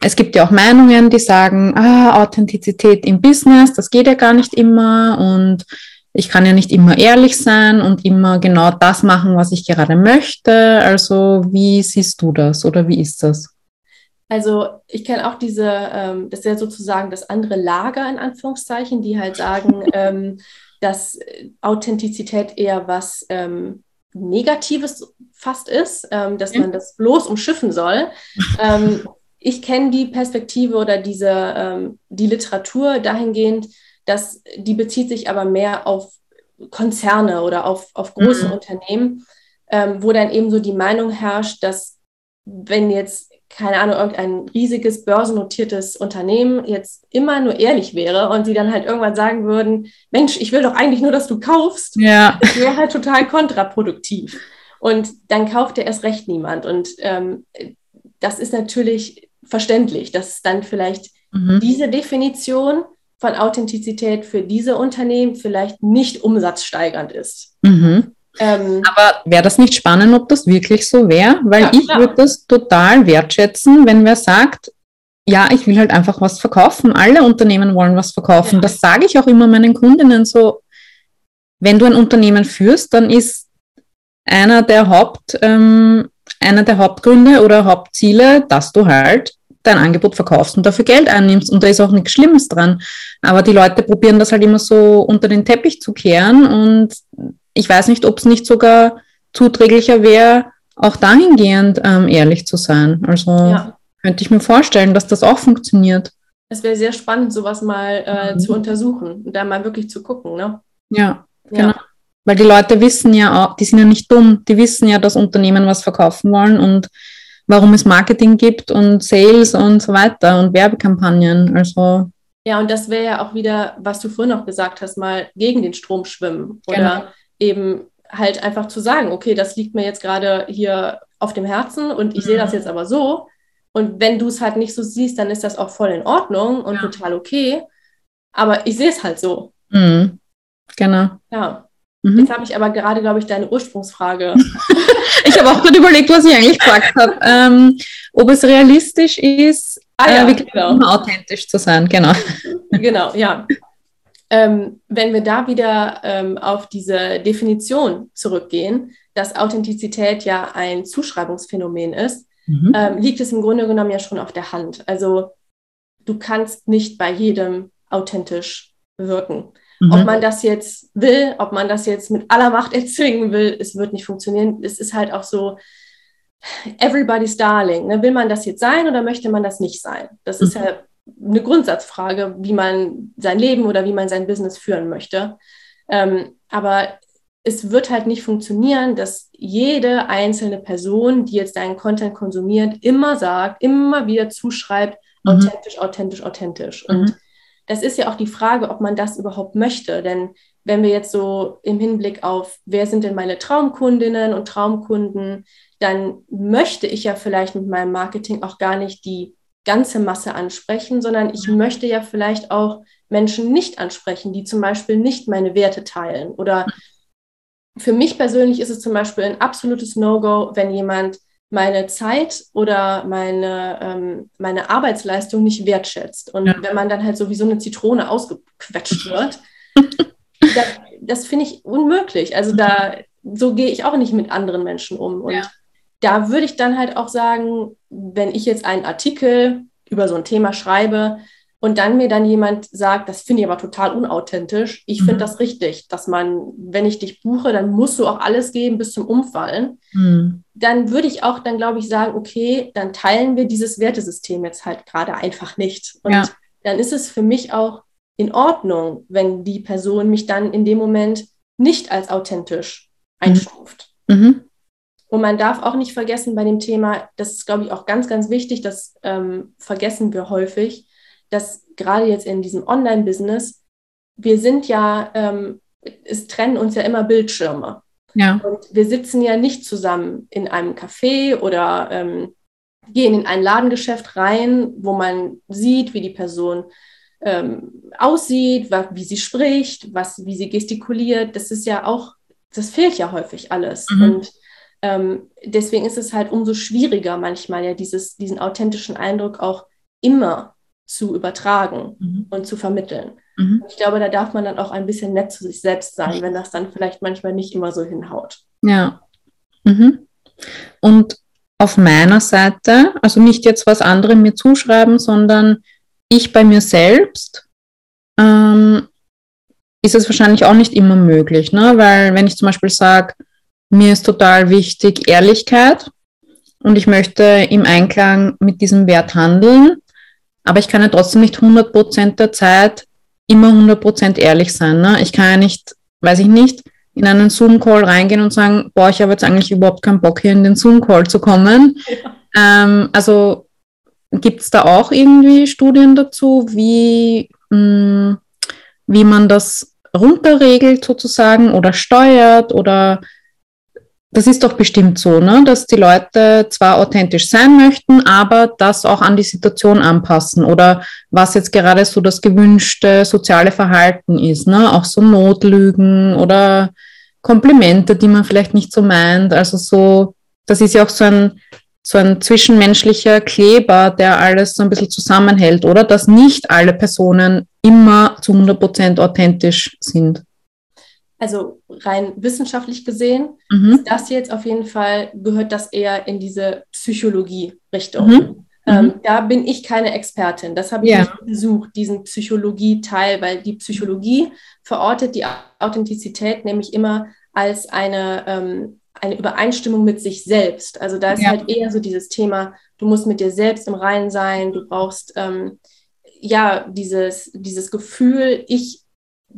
es gibt ja auch Meinungen, die sagen, ah, Authentizität im Business, das geht ja gar nicht immer und ich kann ja nicht immer ehrlich sein und immer genau das machen, was ich gerade möchte. Also wie siehst du das oder wie ist das? Also ich kenne auch diese, ähm, das ist ja sozusagen das andere Lager in Anführungszeichen, die halt sagen, ähm, dass Authentizität eher was ähm, Negatives fast ist, ähm, dass man das bloß umschiffen soll. Ich kenne die Perspektive oder diese, ähm, die Literatur dahingehend, dass die bezieht sich aber mehr auf Konzerne oder auf, auf große mhm. Unternehmen, ähm, wo dann eben so die Meinung herrscht, dass wenn jetzt, keine Ahnung, irgendein riesiges börsennotiertes Unternehmen jetzt immer nur ehrlich wäre und sie dann halt irgendwann sagen würden, Mensch, ich will doch eigentlich nur, dass du kaufst, ja. das wäre halt total kontraproduktiv. Und dann kauft er erst recht niemand. Und ähm, das ist natürlich verständlich, dass dann vielleicht mhm. diese Definition von Authentizität für diese Unternehmen vielleicht nicht umsatzsteigernd ist. Mhm. Ähm, Aber wäre das nicht spannend, ob das wirklich so wäre? Weil ja, ich würde das total wertschätzen, wenn wer sagt, ja, ich will halt einfach was verkaufen. Alle Unternehmen wollen was verkaufen. Ja. Das sage ich auch immer meinen Kundinnen so. Wenn du ein Unternehmen führst, dann ist einer der Haupt, ähm, einer der Hauptgründe oder Hauptziele, dass du halt dein Angebot verkaufst und dafür Geld einnimmst. Und da ist auch nichts Schlimmes dran. Aber die Leute probieren das halt immer so unter den Teppich zu kehren. Und ich weiß nicht, ob es nicht sogar zuträglicher wäre, auch dahingehend ähm, ehrlich zu sein. Also ja. könnte ich mir vorstellen, dass das auch funktioniert. Es wäre sehr spannend, sowas mal äh, mhm. zu untersuchen und da mal wirklich zu gucken. Ne? Ja, ja, genau. Weil die Leute wissen ja auch, die sind ja nicht dumm, die wissen ja, dass Unternehmen was verkaufen wollen und warum es Marketing gibt und Sales und so weiter und Werbekampagnen. Also ja, und das wäre ja auch wieder, was du vorhin noch gesagt hast, mal gegen den Strom schwimmen oder genau. eben halt einfach zu sagen, okay, das liegt mir jetzt gerade hier auf dem Herzen und ich mhm. sehe das jetzt aber so. Und wenn du es halt nicht so siehst, dann ist das auch voll in Ordnung und ja. total okay. Aber ich sehe es halt so. Mhm. Genau. Ja. Mhm. Jetzt habe ich aber gerade, glaube ich, deine Ursprungsfrage. ich habe auch gerade überlegt, was ich eigentlich gefragt habe. Ähm, ob es realistisch ist, ah, ja, äh, wirklich genau. authentisch zu sein. Genau. Genau, ja. Ähm, wenn wir da wieder ähm, auf diese Definition zurückgehen, dass Authentizität ja ein Zuschreibungsphänomen ist, mhm. ähm, liegt es im Grunde genommen ja schon auf der Hand. Also du kannst nicht bei jedem authentisch wirken. Mhm. Ob man das jetzt will, ob man das jetzt mit aller Macht erzwingen will, es wird nicht funktionieren. Es ist halt auch so, everybody's darling. Ne? Will man das jetzt sein oder möchte man das nicht sein? Das mhm. ist ja eine Grundsatzfrage, wie man sein Leben oder wie man sein Business führen möchte. Ähm, aber es wird halt nicht funktionieren, dass jede einzelne Person, die jetzt deinen Content konsumiert, immer sagt, immer wieder zuschreibt, mhm. authentisch, authentisch, authentisch. Und mhm das ist ja auch die Frage, ob man das überhaupt möchte. Denn wenn wir jetzt so im Hinblick auf, wer sind denn meine Traumkundinnen und Traumkunden, dann möchte ich ja vielleicht mit meinem Marketing auch gar nicht die ganze Masse ansprechen, sondern ich möchte ja vielleicht auch Menschen nicht ansprechen, die zum Beispiel nicht meine Werte teilen. Oder für mich persönlich ist es zum Beispiel ein absolutes No-Go, wenn jemand meine Zeit oder meine, ähm, meine Arbeitsleistung nicht wertschätzt. Und ja. wenn man dann halt so wie so eine Zitrone ausgequetscht wird, das, das finde ich unmöglich. Also da, so gehe ich auch nicht mit anderen Menschen um. Und ja. da würde ich dann halt auch sagen, wenn ich jetzt einen Artikel über so ein Thema schreibe, und dann mir dann jemand sagt, das finde ich aber total unauthentisch. Ich finde mhm. das richtig, dass man, wenn ich dich buche, dann musst du auch alles geben bis zum Umfallen. Mhm. Dann würde ich auch dann, glaube ich, sagen, okay, dann teilen wir dieses Wertesystem jetzt halt gerade einfach nicht. Und ja. dann ist es für mich auch in Ordnung, wenn die Person mich dann in dem Moment nicht als authentisch mhm. einstuft. Mhm. Und man darf auch nicht vergessen bei dem Thema, das ist, glaube ich, auch ganz, ganz wichtig, das ähm, vergessen wir häufig, dass gerade jetzt in diesem Online-Business, wir sind ja, ähm, es trennen uns ja immer Bildschirme. Ja. Und wir sitzen ja nicht zusammen in einem Café oder ähm, gehen in ein Ladengeschäft rein, wo man sieht, wie die Person ähm, aussieht, wie sie spricht, was, wie sie gestikuliert. Das ist ja auch, das fehlt ja häufig alles. Mhm. Und ähm, deswegen ist es halt umso schwieriger manchmal ja dieses, diesen authentischen Eindruck auch immer zu übertragen mhm. und zu vermitteln. Mhm. Ich glaube, da darf man dann auch ein bisschen nett zu sich selbst sein, wenn das dann vielleicht manchmal nicht immer so hinhaut. Ja. Mhm. Und auf meiner Seite, also nicht jetzt was andere mir zuschreiben, sondern ich bei mir selbst, ähm, ist es wahrscheinlich auch nicht immer möglich, ne? weil wenn ich zum Beispiel sage, mir ist total wichtig Ehrlichkeit und ich möchte im Einklang mit diesem Wert handeln, aber ich kann ja trotzdem nicht 100% der Zeit immer 100% ehrlich sein. Ne? Ich kann ja nicht, weiß ich nicht, in einen Zoom-Call reingehen und sagen, boah, ich habe jetzt eigentlich überhaupt keinen Bock, hier in den Zoom-Call zu kommen. Ja. Ähm, also gibt es da auch irgendwie Studien dazu, wie, mh, hm, wie man das runterregelt sozusagen oder steuert oder das ist doch bestimmt so, ne? dass die Leute zwar authentisch sein möchten, aber das auch an die Situation anpassen oder was jetzt gerade so das gewünschte soziale Verhalten ist. Ne? Auch so Notlügen oder Komplimente, die man vielleicht nicht so meint. Also so, das ist ja auch so ein, so ein zwischenmenschlicher Kleber, der alles so ein bisschen zusammenhält, oder? Dass nicht alle Personen immer zu 100 Prozent authentisch sind also rein wissenschaftlich gesehen, mhm. ist das jetzt auf jeden Fall, gehört das eher in diese Psychologie-Richtung. Mhm. Ähm, mhm. da bin ich keine Expertin. Das habe ich ja. nicht besucht, diesen Psychologie-Teil, weil die Psychologie verortet die Authentizität nämlich immer als eine, ähm, eine Übereinstimmung mit sich selbst. Also da ist ja. halt eher so dieses Thema, du musst mit dir selbst im Reinen sein, du brauchst ähm, ja dieses, dieses Gefühl, ich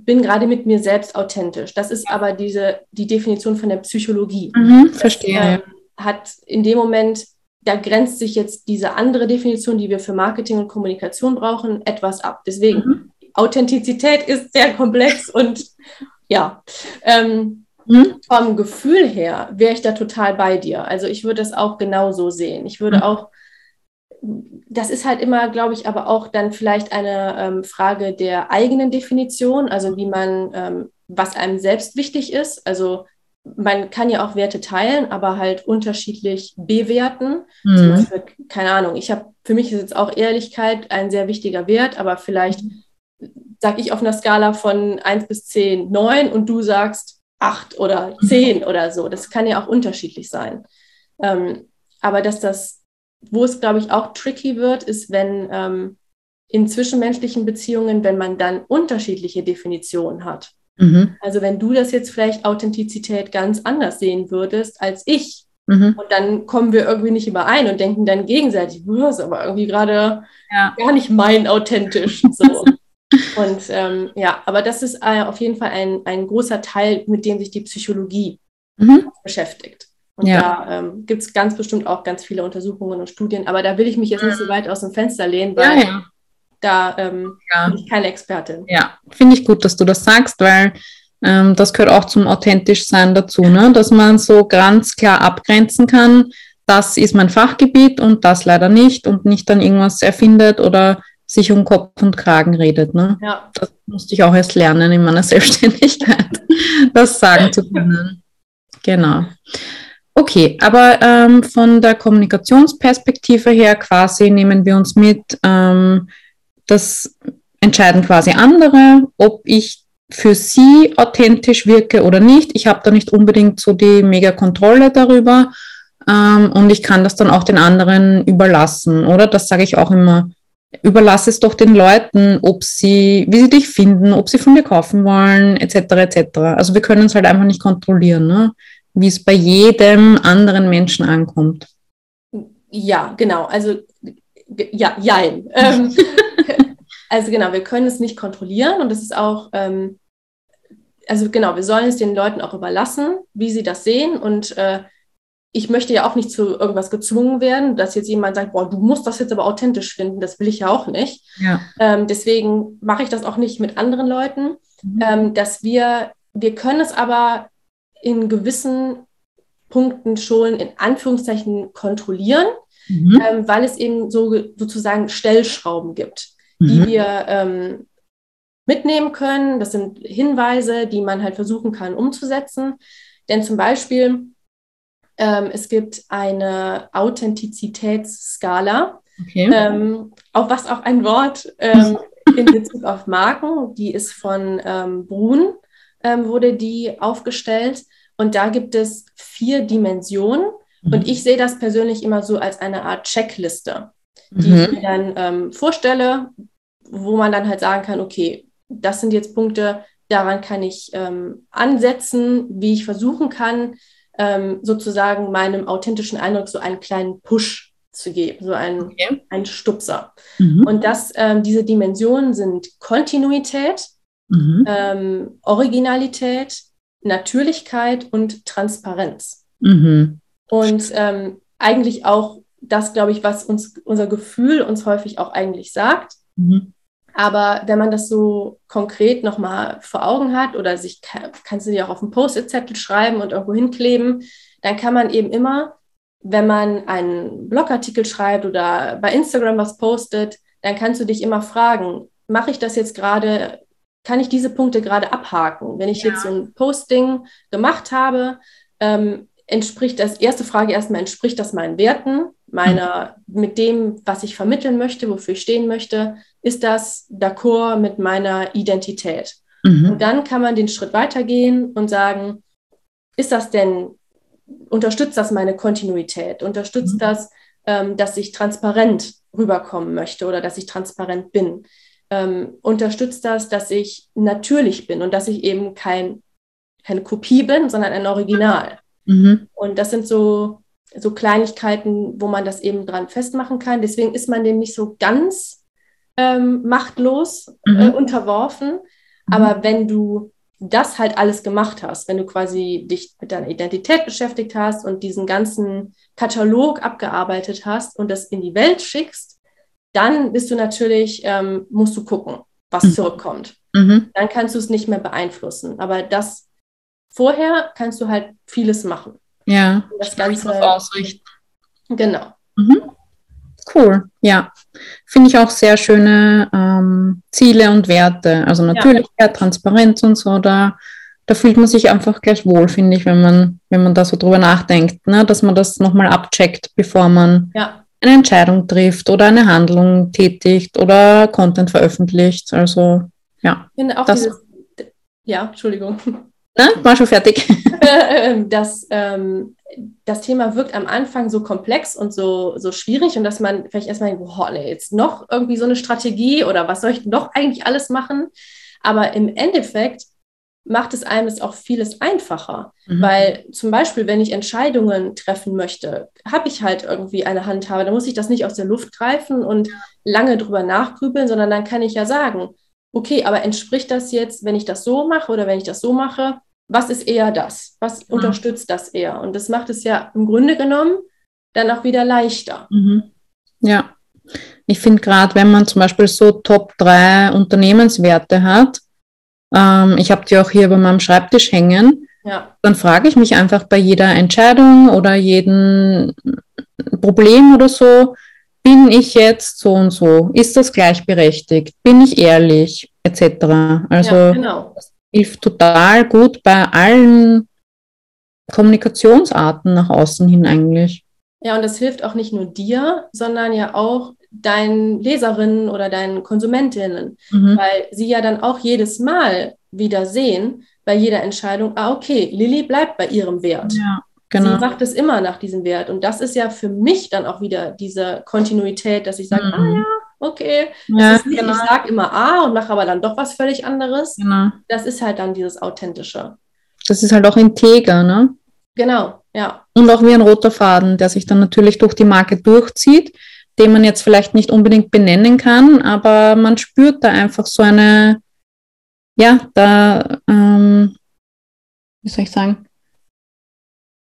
bin gerade mit mir selbst authentisch. Das ist aber diese, die Definition von der Psychologie. Mhm, verstehe. Das, äh, hat in dem Moment, da grenzt sich jetzt diese andere Definition, die wir für Marketing und Kommunikation brauchen, etwas ab. Deswegen, mhm. Authentizität ist sehr komplex und ja. Ähm, mhm. Vom Gefühl her wäre ich da total bei dir. Also ich würde das auch genauso sehen. Ich würde mhm. auch das ist halt immer, glaube ich, aber auch dann vielleicht eine ähm, Frage der eigenen Definition, also wie man, ähm, was einem selbst wichtig ist. Also man kann ja auch Werte teilen, aber halt unterschiedlich bewerten. Mhm. Beispiel, keine Ahnung, ich habe, für mich ist jetzt auch Ehrlichkeit ein sehr wichtiger Wert, aber vielleicht sage ich auf einer Skala von 1 bis 10 9 und du sagst 8 oder 10 mhm. oder so. Das kann ja auch unterschiedlich sein. Ähm, aber dass das wo es, glaube ich, auch tricky wird, ist, wenn ähm, in zwischenmenschlichen Beziehungen, wenn man dann unterschiedliche Definitionen hat. Mhm. Also wenn du das jetzt vielleicht Authentizität ganz anders sehen würdest als ich, mhm. und dann kommen wir irgendwie nicht überein und denken dann gegenseitig, das ist aber irgendwie gerade ja. gar nicht mein authentisch. So. und ähm, ja, aber das ist äh, auf jeden Fall ein, ein großer Teil, mit dem sich die Psychologie mhm. beschäftigt. Und ja. da ähm, gibt es ganz bestimmt auch ganz viele Untersuchungen und Studien, aber da will ich mich jetzt nicht so weit aus dem Fenster lehnen, weil ja, ja. da ähm, bin ich keine Expertin. Ja, finde ich gut, dass du das sagst, weil ähm, das gehört auch zum Authentischsein dazu, ne? dass man so ganz klar abgrenzen kann, das ist mein Fachgebiet und das leider nicht und nicht dann irgendwas erfindet oder sich um Kopf und Kragen redet. Ne? Ja. Das musste ich auch erst lernen in meiner Selbstständigkeit, das sagen zu können. Genau. Okay, aber ähm, von der Kommunikationsperspektive her quasi nehmen wir uns mit, ähm, das entscheiden quasi andere, ob ich für sie authentisch wirke oder nicht. Ich habe da nicht unbedingt so die mega Kontrolle darüber ähm, und ich kann das dann auch den anderen überlassen, oder? Das sage ich auch immer überlass es doch den Leuten, ob sie, wie sie dich finden, ob sie von dir kaufen wollen, etc. etc. Also wir können es halt einfach nicht kontrollieren, ne? Wie es bei jedem anderen Menschen ankommt. Ja, genau. Also ja, jein. Ähm, also genau, wir können es nicht kontrollieren und es ist auch, ähm, also genau, wir sollen es den Leuten auch überlassen, wie sie das sehen und äh, ich möchte ja auch nicht zu irgendwas gezwungen werden, dass jetzt jemand sagt, boah, du musst das jetzt aber authentisch finden, das will ich ja auch nicht. Ja. Ähm, deswegen mache ich das auch nicht mit anderen Leuten, mhm. ähm, dass wir, wir können es aber in gewissen Punkten schon in Anführungszeichen kontrollieren, mhm. ähm, weil es eben so sozusagen Stellschrauben gibt, mhm. die wir ähm, mitnehmen können. Das sind Hinweise, die man halt versuchen kann umzusetzen. Denn zum Beispiel ähm, es gibt eine Authentizitätsskala, okay. ähm, auf was auch ein Wort ähm, in Bezug auf Marken, die ist von ähm, Brun, ähm, wurde die aufgestellt. Und da gibt es vier Dimensionen. Mhm. Und ich sehe das persönlich immer so als eine Art Checkliste, die mhm. ich mir dann ähm, vorstelle, wo man dann halt sagen kann, okay, das sind jetzt Punkte, daran kann ich ähm, ansetzen, wie ich versuchen kann, ähm, sozusagen meinem authentischen Eindruck so einen kleinen Push zu geben, so einen, okay. einen Stupser. Mhm. Und das, ähm, diese Dimensionen sind Kontinuität, mhm. ähm, Originalität, Natürlichkeit und Transparenz. Mhm. Und ähm, eigentlich auch das, glaube ich, was uns unser Gefühl uns häufig auch eigentlich sagt. Mhm. Aber wenn man das so konkret nochmal vor Augen hat oder sich, kannst du dir auch auf einen Post-it-Zettel schreiben und irgendwo hinkleben, dann kann man eben immer, wenn man einen Blogartikel schreibt oder bei Instagram was postet, dann kannst du dich immer fragen, mache ich das jetzt gerade, kann ich diese Punkte gerade abhaken? Wenn ich ja. jetzt so ein Posting gemacht habe, ähm, entspricht das, erste Frage erstmal, entspricht das meinen Werten, meiner, mhm. mit dem, was ich vermitteln möchte, wofür ich stehen möchte? ist das d'accord mit meiner Identität? Mhm. Und dann kann man den Schritt weitergehen und sagen, ist das denn, unterstützt das meine Kontinuität? Unterstützt mhm. das, ähm, dass ich transparent rüberkommen möchte oder dass ich transparent bin? Ähm, unterstützt das, dass ich natürlich bin und dass ich eben kein, keine Kopie bin, sondern ein Original? Mhm. Und das sind so, so Kleinigkeiten, wo man das eben dran festmachen kann. Deswegen ist man dem nicht so ganz ähm, machtlos äh, mhm. äh, unterworfen. Mhm. Aber wenn du das halt alles gemacht hast, wenn du quasi dich mit deiner Identität beschäftigt hast und diesen ganzen Katalog abgearbeitet hast und das in die Welt schickst, dann bist du natürlich, ähm, musst du gucken, was mhm. zurückkommt. Mhm. Dann kannst du es nicht mehr beeinflussen. Aber das vorher kannst du halt vieles machen. Ja, das Ganze ausrichten. Genau. Mhm. Cool, ja. Finde ich auch sehr schöne ähm, Ziele und Werte. Also Natürlichkeit, ja. Transparenz und so, da, da fühlt man sich einfach gleich wohl, finde ich, wenn man, wenn man da so drüber nachdenkt, ne? dass man das nochmal abcheckt, bevor man ja. Eine Entscheidung trifft oder eine Handlung tätigt oder Content veröffentlicht. Also ja. Das, dieses, ja, Entschuldigung. Ne? War schon fertig. das, ähm, das Thema wirkt am Anfang so komplex und so, so schwierig und dass man vielleicht erstmal denkt, boah, nee, jetzt noch irgendwie so eine Strategie oder was soll ich noch eigentlich alles machen? Aber im Endeffekt macht es einem das auch vieles einfacher. Mhm. Weil zum Beispiel, wenn ich Entscheidungen treffen möchte, habe ich halt irgendwie eine Handhabe, dann muss ich das nicht aus der Luft greifen und lange drüber nachgrübeln, sondern dann kann ich ja sagen, okay, aber entspricht das jetzt, wenn ich das so mache oder wenn ich das so mache, was ist eher das? Was mhm. unterstützt das eher? Und das macht es ja im Grunde genommen dann auch wieder leichter. Mhm. Ja, ich finde gerade, wenn man zum Beispiel so Top 3 Unternehmenswerte hat, ähm, ich habe die auch hier bei meinem Schreibtisch hängen, ja. dann frage ich mich einfach bei jeder Entscheidung oder jedem Problem oder so, bin ich jetzt so und so? Ist das gleichberechtigt? Bin ich ehrlich? Etc. Also ja, genau hilft total gut bei allen Kommunikationsarten nach außen hin eigentlich. Ja, und das hilft auch nicht nur dir, sondern ja auch deinen Leserinnen oder deinen Konsumentinnen, mhm. weil sie ja dann auch jedes Mal wieder sehen, bei jeder Entscheidung, ah, okay, Lilly bleibt bei ihrem Wert. Ja, genau. Sie macht es immer nach diesem Wert. Und das ist ja für mich dann auch wieder diese Kontinuität, dass ich sage, mhm. ah ja, okay, Ja, das ist nicht, genau. ich sage immer A und mache aber dann doch was völlig anderes. Genau. Das ist halt dann dieses Authentische. Das ist halt auch integer, ne? Genau, ja. Und auch wie ein roter Faden, der sich dann natürlich durch die Marke durchzieht, den man jetzt vielleicht nicht unbedingt benennen kann, aber man spürt da einfach so eine, ja, da, ähm, wie soll ich sagen,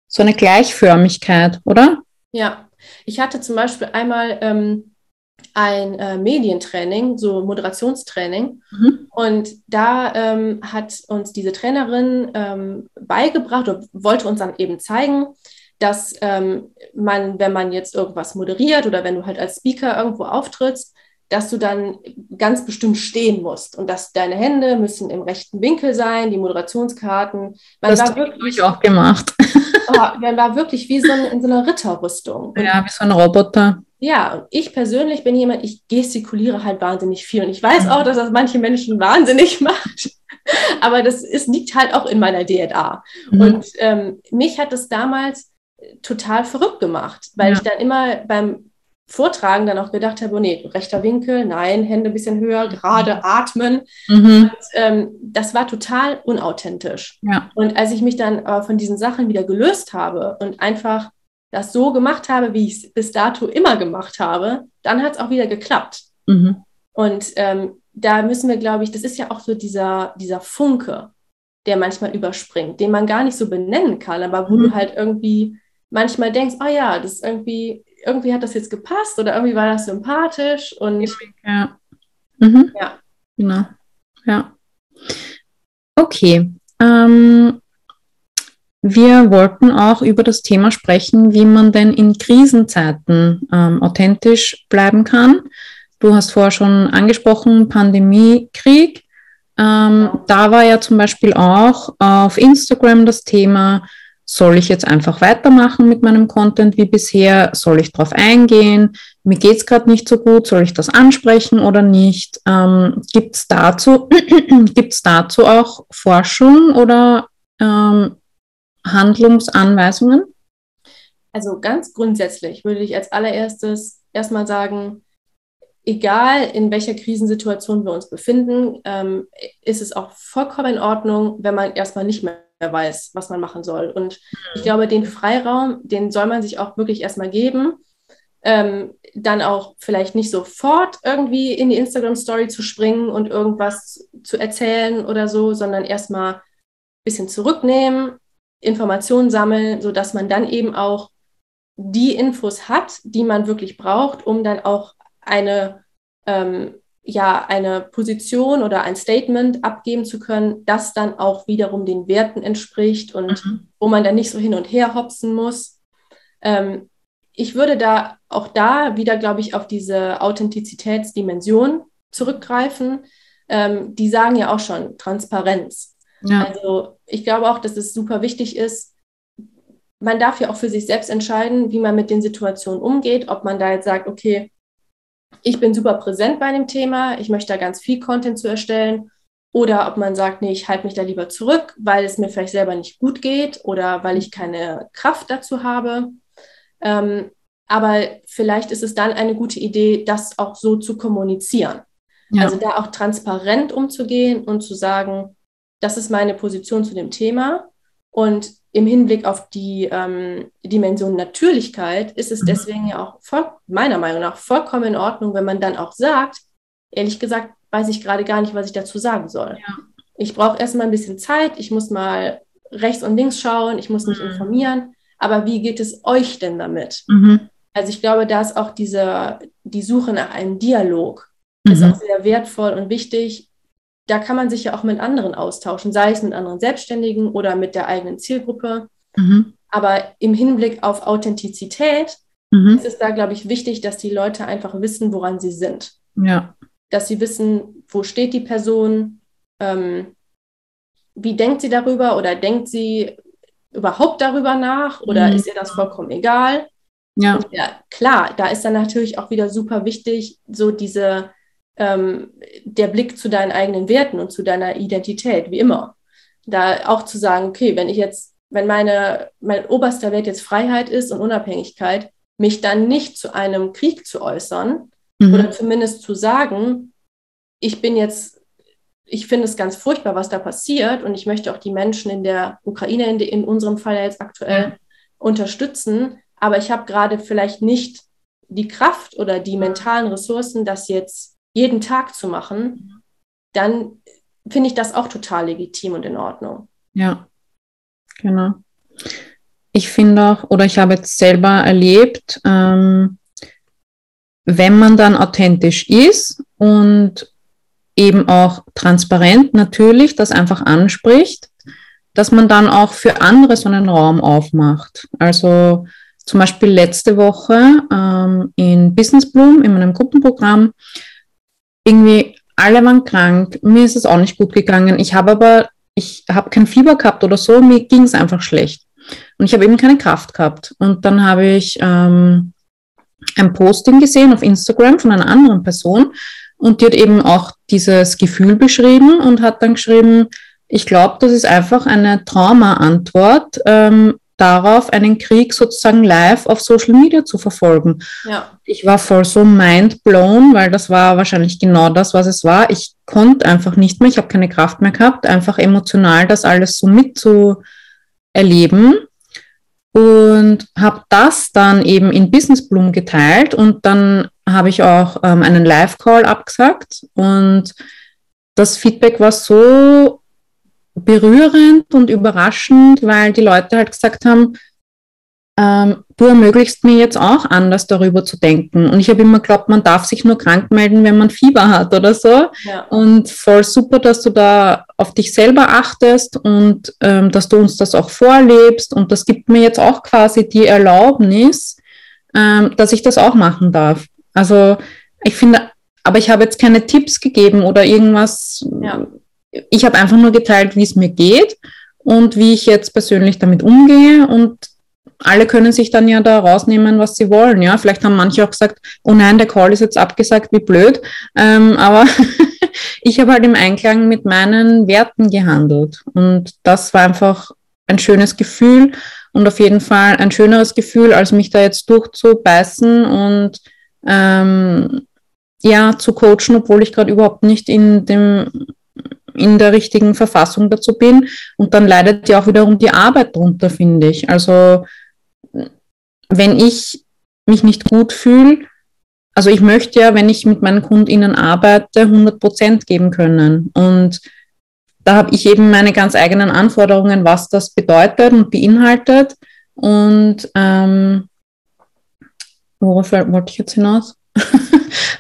so eine Gleichförmigkeit, oder? Ja, ich hatte zum Beispiel einmal ähm, ein äh, Medientraining, so Moderationstraining. Mhm. Und da ähm, hat uns diese Trainerin ähm, beigebracht oder wollte uns dann eben zeigen, dass ähm, man, wenn man jetzt irgendwas moderiert oder wenn du halt als Speaker irgendwo auftrittst, dass du dann ganz bestimmt stehen musst und dass deine Hände müssen im rechten Winkel sein, die Moderationskarten. Man Das war habe wirklich, ich auch gemacht. oh, man war wirklich wie so ein, in so einer Ritterrüstung. Und Ja, wie so ein Roboter. ja, und ich persönlich bin jemand, ich gestikuliere halt wahnsinnig viel. Und ich weiß auch, dass das manche Menschen wahnsinnig macht. Aber das ist, liegt halt auch in meiner DNA. Mhm. Und ähm, mich hat es damals total verrückt gemacht, weil Ja. ich dann immer beim Vortragen dann auch gedacht habe, oh nee, rechter Winkel, nein, Hände ein bisschen höher, gerade atmen. Mhm. Und, ähm, das war total unauthentisch. Ja. Und als ich mich dann aber von diesen Sachen wieder gelöst habe und einfach das so gemacht habe, wie ich es bis dato immer gemacht habe, dann hat es auch wieder geklappt. Mhm. Und ähm, da müssen wir, glaube ich, das ist ja auch so dieser, dieser Funke, der manchmal überspringt, den man gar nicht so benennen kann, aber wo Mhm. du halt irgendwie manchmal denkst, oh ja, das ist irgendwie, irgendwie hat das jetzt gepasst oder irgendwie war das sympathisch und Ja. Mhm. Ja. Genau. Ja. Okay. Ähm, wir wollten auch über das Thema sprechen, wie man denn in Krisenzeiten ähm, authentisch bleiben kann. Du hast vorher schon angesprochen, Pandemie, Krieg. Ähm, Ja. Da war ja zum Beispiel auch auf Instagram das Thema, soll ich jetzt einfach weitermachen mit meinem Content wie bisher? Soll ich darauf eingehen? Mir geht es gerade nicht so gut, soll ich das ansprechen oder nicht? Ähm, Gibt es dazu, gibt's dazu auch Forschung oder ähm, Handlungsanweisungen? Also ganz grundsätzlich würde ich als allererstes erstmal sagen, egal in welcher Krisensituation wir uns befinden, ähm, ist es auch vollkommen in Ordnung, wenn man erstmal nicht mehr weiß, was man machen soll. Und ich glaube, den Freiraum, den soll man sich auch wirklich erstmal geben. Ähm, dann auch vielleicht nicht sofort irgendwie in die Instagram-Story zu springen und irgendwas zu erzählen oder so, sondern erstmal ein bisschen zurücknehmen, Informationen sammeln, sodass man dann eben auch die Infos hat, die man wirklich braucht, um dann auch eine, ähm, ja, eine Position oder ein Statement abgeben zu können, das dann auch wiederum den Werten entspricht und Mhm. wo man dann nicht so hin und her hopsen muss. Ähm, ich würde da auch da wieder, glaube ich, auf diese Authentizitätsdimension zurückgreifen. Ähm, die sagen ja auch schon Transparenz. Ja. Also ich glaube auch, dass es super wichtig ist, man darf ja auch für sich selbst entscheiden, wie man mit den Situationen umgeht, ob man da jetzt sagt, okay, ich bin super präsent bei dem Thema, ich möchte da ganz viel Content zu erstellen, oder ob man sagt, nee, ich halte mich da lieber zurück, weil es mir vielleicht selber nicht gut geht oder weil ich keine Kraft dazu habe. Ähm, aber vielleicht ist es dann eine gute Idee, das auch so zu kommunizieren. Ja. Also da auch transparent umzugehen und zu sagen, das ist meine Position zu dem Thema. Und im Hinblick auf die ähm, Dimension Natürlichkeit ist es Mhm. deswegen ja auch voll, meiner Meinung nach vollkommen in Ordnung, wenn man dann auch sagt, ehrlich gesagt, weiß ich gerade gar nicht, was ich dazu sagen soll. Ja. Ich brauche erstmal ein bisschen Zeit, ich muss mal rechts und links schauen, ich muss mich Mhm. informieren. Aber wie geht es euch denn damit? Mhm. Also ich glaube, da ist auch diese, die Suche nach einem Dialog ist Mhm. auch sehr wertvoll und wichtig. Da kann man sich ja auch mit anderen austauschen, sei es mit anderen Selbstständigen oder mit der eigenen Zielgruppe. Mhm. Aber im Hinblick auf Authentizität Mhm. ist es da, glaube ich, wichtig, dass die Leute einfach wissen, woran sie sind. Ja. Dass sie wissen, wo steht die Person, ähm, wie denkt sie darüber oder denkt sie überhaupt darüber nach oder Mhm. ist ihr das vollkommen egal? Ja. Ja, klar, da ist dann natürlich auch wieder super wichtig, so diese, ähm, der Blick zu deinen eigenen Werten und zu deiner Identität, wie immer. Da auch zu sagen, okay, wenn ich jetzt, wenn meine, mein oberster Wert jetzt Freiheit ist und Unabhängigkeit, mich dann nicht zu einem Krieg zu äußern, Mhm. Oder zumindest zu sagen, ich bin jetzt, ich finde es ganz furchtbar, was da passiert und ich möchte auch die Menschen in der Ukraine, in, in unserem Fall jetzt aktuell, ja. unterstützen. Aber ich habe gerade vielleicht nicht die Kraft oder die mentalen Ressourcen, das jetzt jeden Tag zu machen, dann finde ich das auch total legitim und in Ordnung. Ja, genau. Ich finde auch, oder ich habe jetzt selber erlebt, ähm, wenn man dann authentisch ist und eben auch transparent natürlich das einfach anspricht, dass man dann auch für andere so einen Raum aufmacht. Also zum Beispiel letzte Woche ähm, in Business Bloom, in meinem Gruppenprogramm, irgendwie alle waren krank, mir ist es auch nicht gut gegangen. Ich habe aber, ich habe kein Fieber gehabt oder so, mir ging es einfach schlecht. Und ich habe eben keine Kraft gehabt. Und dann habe ich ähm, ein Posting gesehen auf Instagram von einer anderen Person und die hat eben auch dieses Gefühl beschrieben und hat dann geschrieben, ich glaube, das ist einfach eine Trauma-Antwort, ähm, darauf, einen Krieg sozusagen live auf Social Media zu verfolgen. Ja. Ich war voll so mind blown, weil das war wahrscheinlich genau das, was es war. Ich konnte einfach nicht mehr, ich habe keine Kraft mehr gehabt, einfach emotional das alles so mitzuerleben und habe das dann eben in Business Bloom geteilt und dann habe ich auch ähm, einen Live-Call abgesagt und das Feedback war so berührend und überraschend, weil die Leute halt gesagt haben, ähm, du ermöglichst mir jetzt auch anders darüber zu denken. Und ich habe immer geglaubt, man darf sich nur krank melden, wenn man Fieber hat oder so. Ja. Und voll super, dass du da auf dich selber achtest und ähm, dass du uns das auch vorlebst. Und das gibt mir jetzt auch quasi die Erlaubnis, ähm, dass ich das auch machen darf. Also ich finde, aber ich habe jetzt keine Tipps gegeben oder irgendwas. Ja ich habe einfach nur geteilt, wie es mir geht und wie ich jetzt persönlich damit umgehe und alle können sich dann ja da rausnehmen, was sie wollen. Ja, vielleicht haben manche auch gesagt, oh nein, der Call ist jetzt abgesagt, wie blöd. Ähm, aber ich habe halt im Einklang mit meinen Werten gehandelt und das war einfach ein schönes Gefühl und auf jeden Fall ein schöneres Gefühl, als mich da jetzt durchzubeißen und ähm, ja zu coachen, obwohl ich gerade überhaupt nicht in dem in der richtigen Verfassung dazu bin. Und dann leidet ja auch wiederum die Arbeit drunter, finde ich. Also wenn ich mich nicht gut fühle, also ich möchte ja, wenn ich mit meinen KundInnen arbeite, 100 Prozent geben können. Und da habe ich eben meine ganz eigenen Anforderungen, was das bedeutet und beinhaltet. Und ähm, worauf wollte ich jetzt hinaus?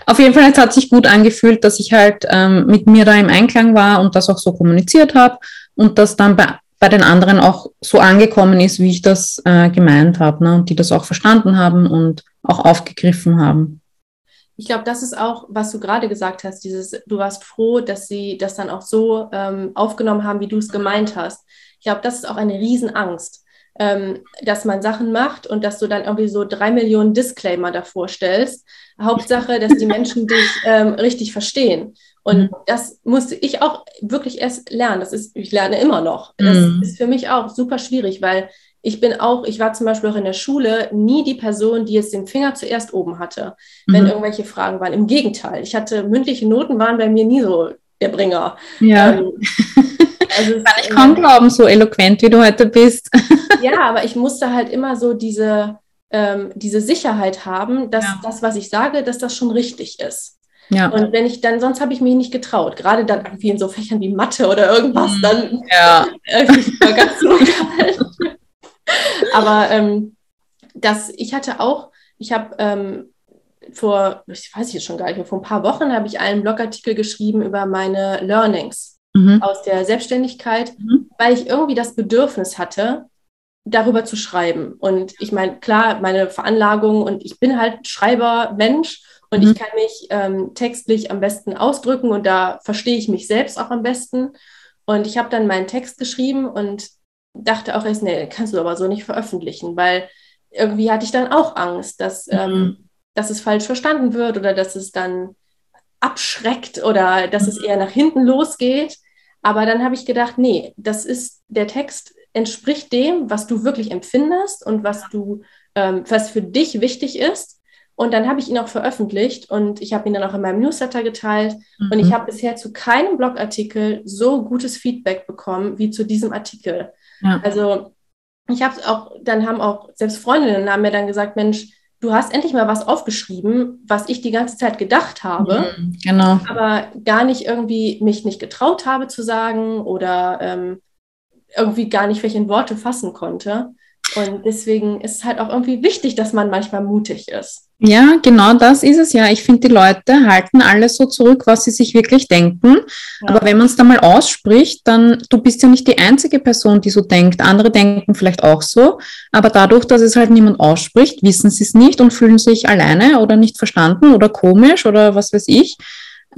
Auf jeden Fall, es hat sich gut angefühlt, dass ich halt ähm, mit mir da im Einklang war und das auch so kommuniziert habe und das dann bei, bei den anderen auch so angekommen ist, wie ich das äh, gemeint habe ne? und die das auch verstanden haben und auch aufgegriffen haben. Ich glaube, das ist auch, was du gerade gesagt hast, dieses, du warst froh, dass sie das dann auch so ähm, aufgenommen haben, wie du es gemeint hast. Ich glaube, das ist auch eine Riesenangst ähm, dass man Sachen macht und dass du dann irgendwie so drei Millionen Disclaimer davor stellst. Hauptsache, dass die Menschen dich ähm, richtig verstehen. Und mhm. das musste ich auch wirklich erst lernen. Das ist, ich lerne immer noch. Das mhm. ist für mich auch super schwierig, weil ich bin auch, ich war zum Beispiel auch in der Schule nie die Person, die jetzt den Finger zuerst oben hatte, wenn mhm. irgendwelche Fragen waren. Im Gegenteil, ich hatte mündliche Noten, waren bei mir nie so der Bringer. Ja. Ähm, also Kann ich kaum glauben, so eloquent wie du heute bist. ja, aber ich musste halt immer so diese, ähm, diese Sicherheit haben, dass ja. das, was ich sage, dass das schon richtig ist. Ja. Und wenn ich dann, sonst habe ich mich nicht getraut, gerade dann irgendwie in so Fächern wie Mathe oder irgendwas, mhm. dann ja. ich war ganz zurückgehalten. Aber ähm, das, ich hatte auch, ich habe ähm, vor, ich weiß jetzt schon gar nicht mehr, vor ein paar Wochen habe ich einen Blogartikel geschrieben über meine Learnings mhm. aus der Selbstständigkeit, mhm. weil ich irgendwie das Bedürfnis hatte, darüber zu schreiben. Und ich meine, klar, meine Veranlagung und ich bin halt Schreiber, Mensch und mhm. ich kann mich ähm, textlich am besten ausdrücken und da verstehe ich mich selbst auch am besten. Und ich habe dann meinen Text geschrieben und dachte auch erst, nee, kannst du aber so nicht veröffentlichen, weil irgendwie hatte ich dann auch Angst, dass, mhm. ähm, dass es falsch verstanden wird oder dass es dann abschreckt oder dass es mhm. eher nach hinten losgeht. Aber dann habe ich gedacht, nee, das ist, der Text entspricht dem, was du wirklich empfindest und was du, ähm, was für dich wichtig ist. Und dann habe ich ihn auch veröffentlicht und ich habe ihn dann auch in meinem Newsletter geteilt. Mhm. Und ich habe bisher zu keinem Blogartikel so gutes Feedback bekommen wie zu diesem Artikel. Ja. Also ich habe auch, dann haben auch selbst Freundinnen haben mir dann gesagt, Mensch, du hast endlich mal was aufgeschrieben, was ich die ganze Zeit gedacht habe, mhm, genau. aber gar nicht irgendwie mich nicht getraut habe zu sagen oder ähm, irgendwie gar nicht welche in Worte fassen konnte. Und deswegen ist es halt auch irgendwie wichtig, dass man manchmal mutig ist. Ja, genau das ist es ja. Ich finde, die Leute halten alles so zurück, was sie sich wirklich denken. Ja. Aber wenn man es dann mal ausspricht, dann, du bist ja nicht die einzige Person, die so denkt. Andere denken vielleicht auch so. Aber dadurch, dass es halt niemand ausspricht, wissen sie es nicht und fühlen sich alleine oder nicht verstanden oder komisch oder was weiß ich.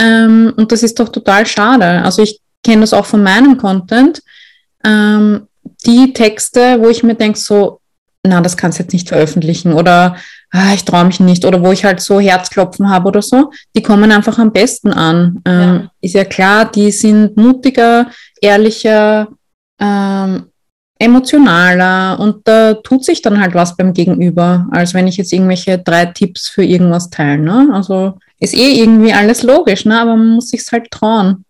Ähm, und das ist doch total schade. Also ich kenne das auch von meinem Content. Ähm, die Texte, wo ich mir denke, so, na, das kannst du jetzt nicht veröffentlichen oder ah, ich traue mich nicht oder wo ich halt so Herzklopfen habe oder so, die kommen einfach am besten an. Ähm, ja. Ist ja klar, die sind mutiger, ehrlicher, ähm, emotionaler und da tut sich dann halt was beim Gegenüber, als wenn ich jetzt irgendwelche drei Tipps für irgendwas teile. Ne? Also ist eh irgendwie alles logisch, ne? aber man muss sich halt trauen.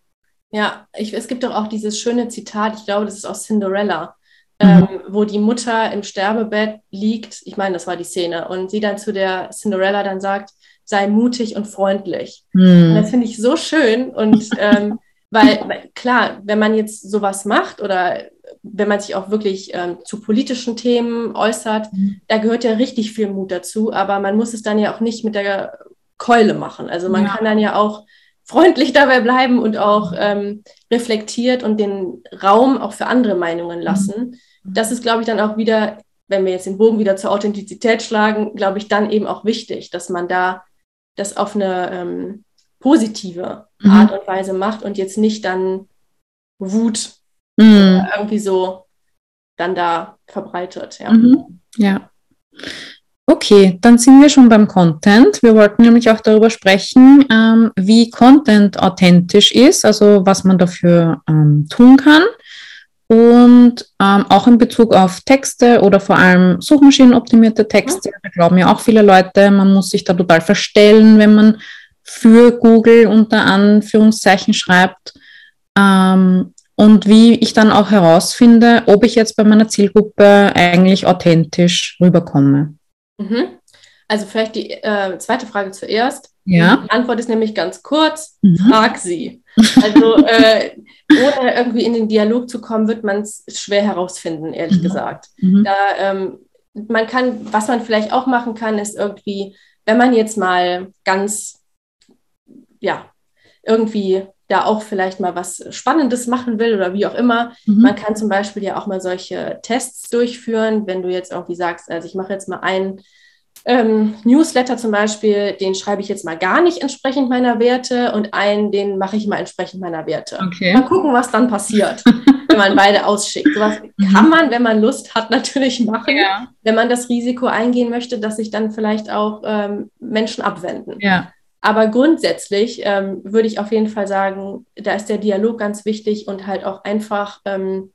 Ja, ich, es gibt doch auch dieses schöne Zitat, ich glaube, das ist aus Cinderella Mhm. Ähm, wo die Mutter im Sterbebett liegt. Ich meine, das war die Szene. Und sie dann zu der Cinderella dann sagt, sei mutig und freundlich. Mhm. Und das finde ich so schön. Und ähm, weil, klar, wenn man jetzt sowas macht oder wenn man sich auch wirklich ähm, zu politischen Themen äußert, mhm. da gehört ja richtig viel Mut dazu. Aber man muss es dann ja auch nicht mit der Keule machen. Also man ja. kann dann ja auch freundlich dabei bleiben und auch ähm, reflektiert und den Raum auch für andere Meinungen lassen das ist, glaube ich, dann auch wieder, wenn wir jetzt den Bogen wieder zur Authentizität schlagen, glaube ich, dann eben auch wichtig, dass man da das auf eine ähm, positive mhm. Art und Weise macht und jetzt nicht dann Wut mhm. irgendwie so dann da verbreitet. Ja. Mhm. ja. Okay, dann sind wir schon beim Content. Wir wollten nämlich auch darüber sprechen, ähm, wie Content authentisch ist, also was man dafür ähm, tun kann und ähm, auch in Bezug auf Texte oder vor allem suchmaschinenoptimierte Texte. Da glauben ja auch viele Leute, man muss sich da total verstellen, wenn man für Google unter Anführungszeichen schreibt. Ähm, und wie ich dann auch herausfinde, ob ich jetzt bei meiner Zielgruppe eigentlich authentisch rüberkomme. Mhm. Also vielleicht die äh, zweite Frage zuerst. Ja. Die Antwort ist nämlich ganz kurz, mhm. frag sie. Also äh, ohne irgendwie in den Dialog zu kommen, wird man es schwer herausfinden, ehrlich mhm. gesagt. Mhm. Da, ähm, man kann, was man vielleicht auch machen kann, ist irgendwie, wenn man jetzt mal ganz, ja, irgendwie da auch vielleicht mal was Spannendes machen will oder wie auch immer. Mhm. Man kann zum Beispiel ja auch mal solche Tests durchführen, wenn du jetzt irgendwie sagst, also ich mache jetzt mal einen ähm, Newsletter zum Beispiel, den schreibe ich jetzt mal gar nicht entsprechend meiner Werte und einen, den mache ich mal entsprechend meiner Werte. Okay. Mal gucken, was dann passiert, wenn man beide ausschickt. Sowas mhm. kann man, wenn man Lust hat, natürlich machen, ja. wenn man das Risiko eingehen möchte, dass sich dann vielleicht auch ähm, Menschen abwenden. Ja. Aber grundsätzlich ähm, würde ich auf jeden Fall sagen, da ist der Dialog ganz wichtig und halt auch einfach ähm,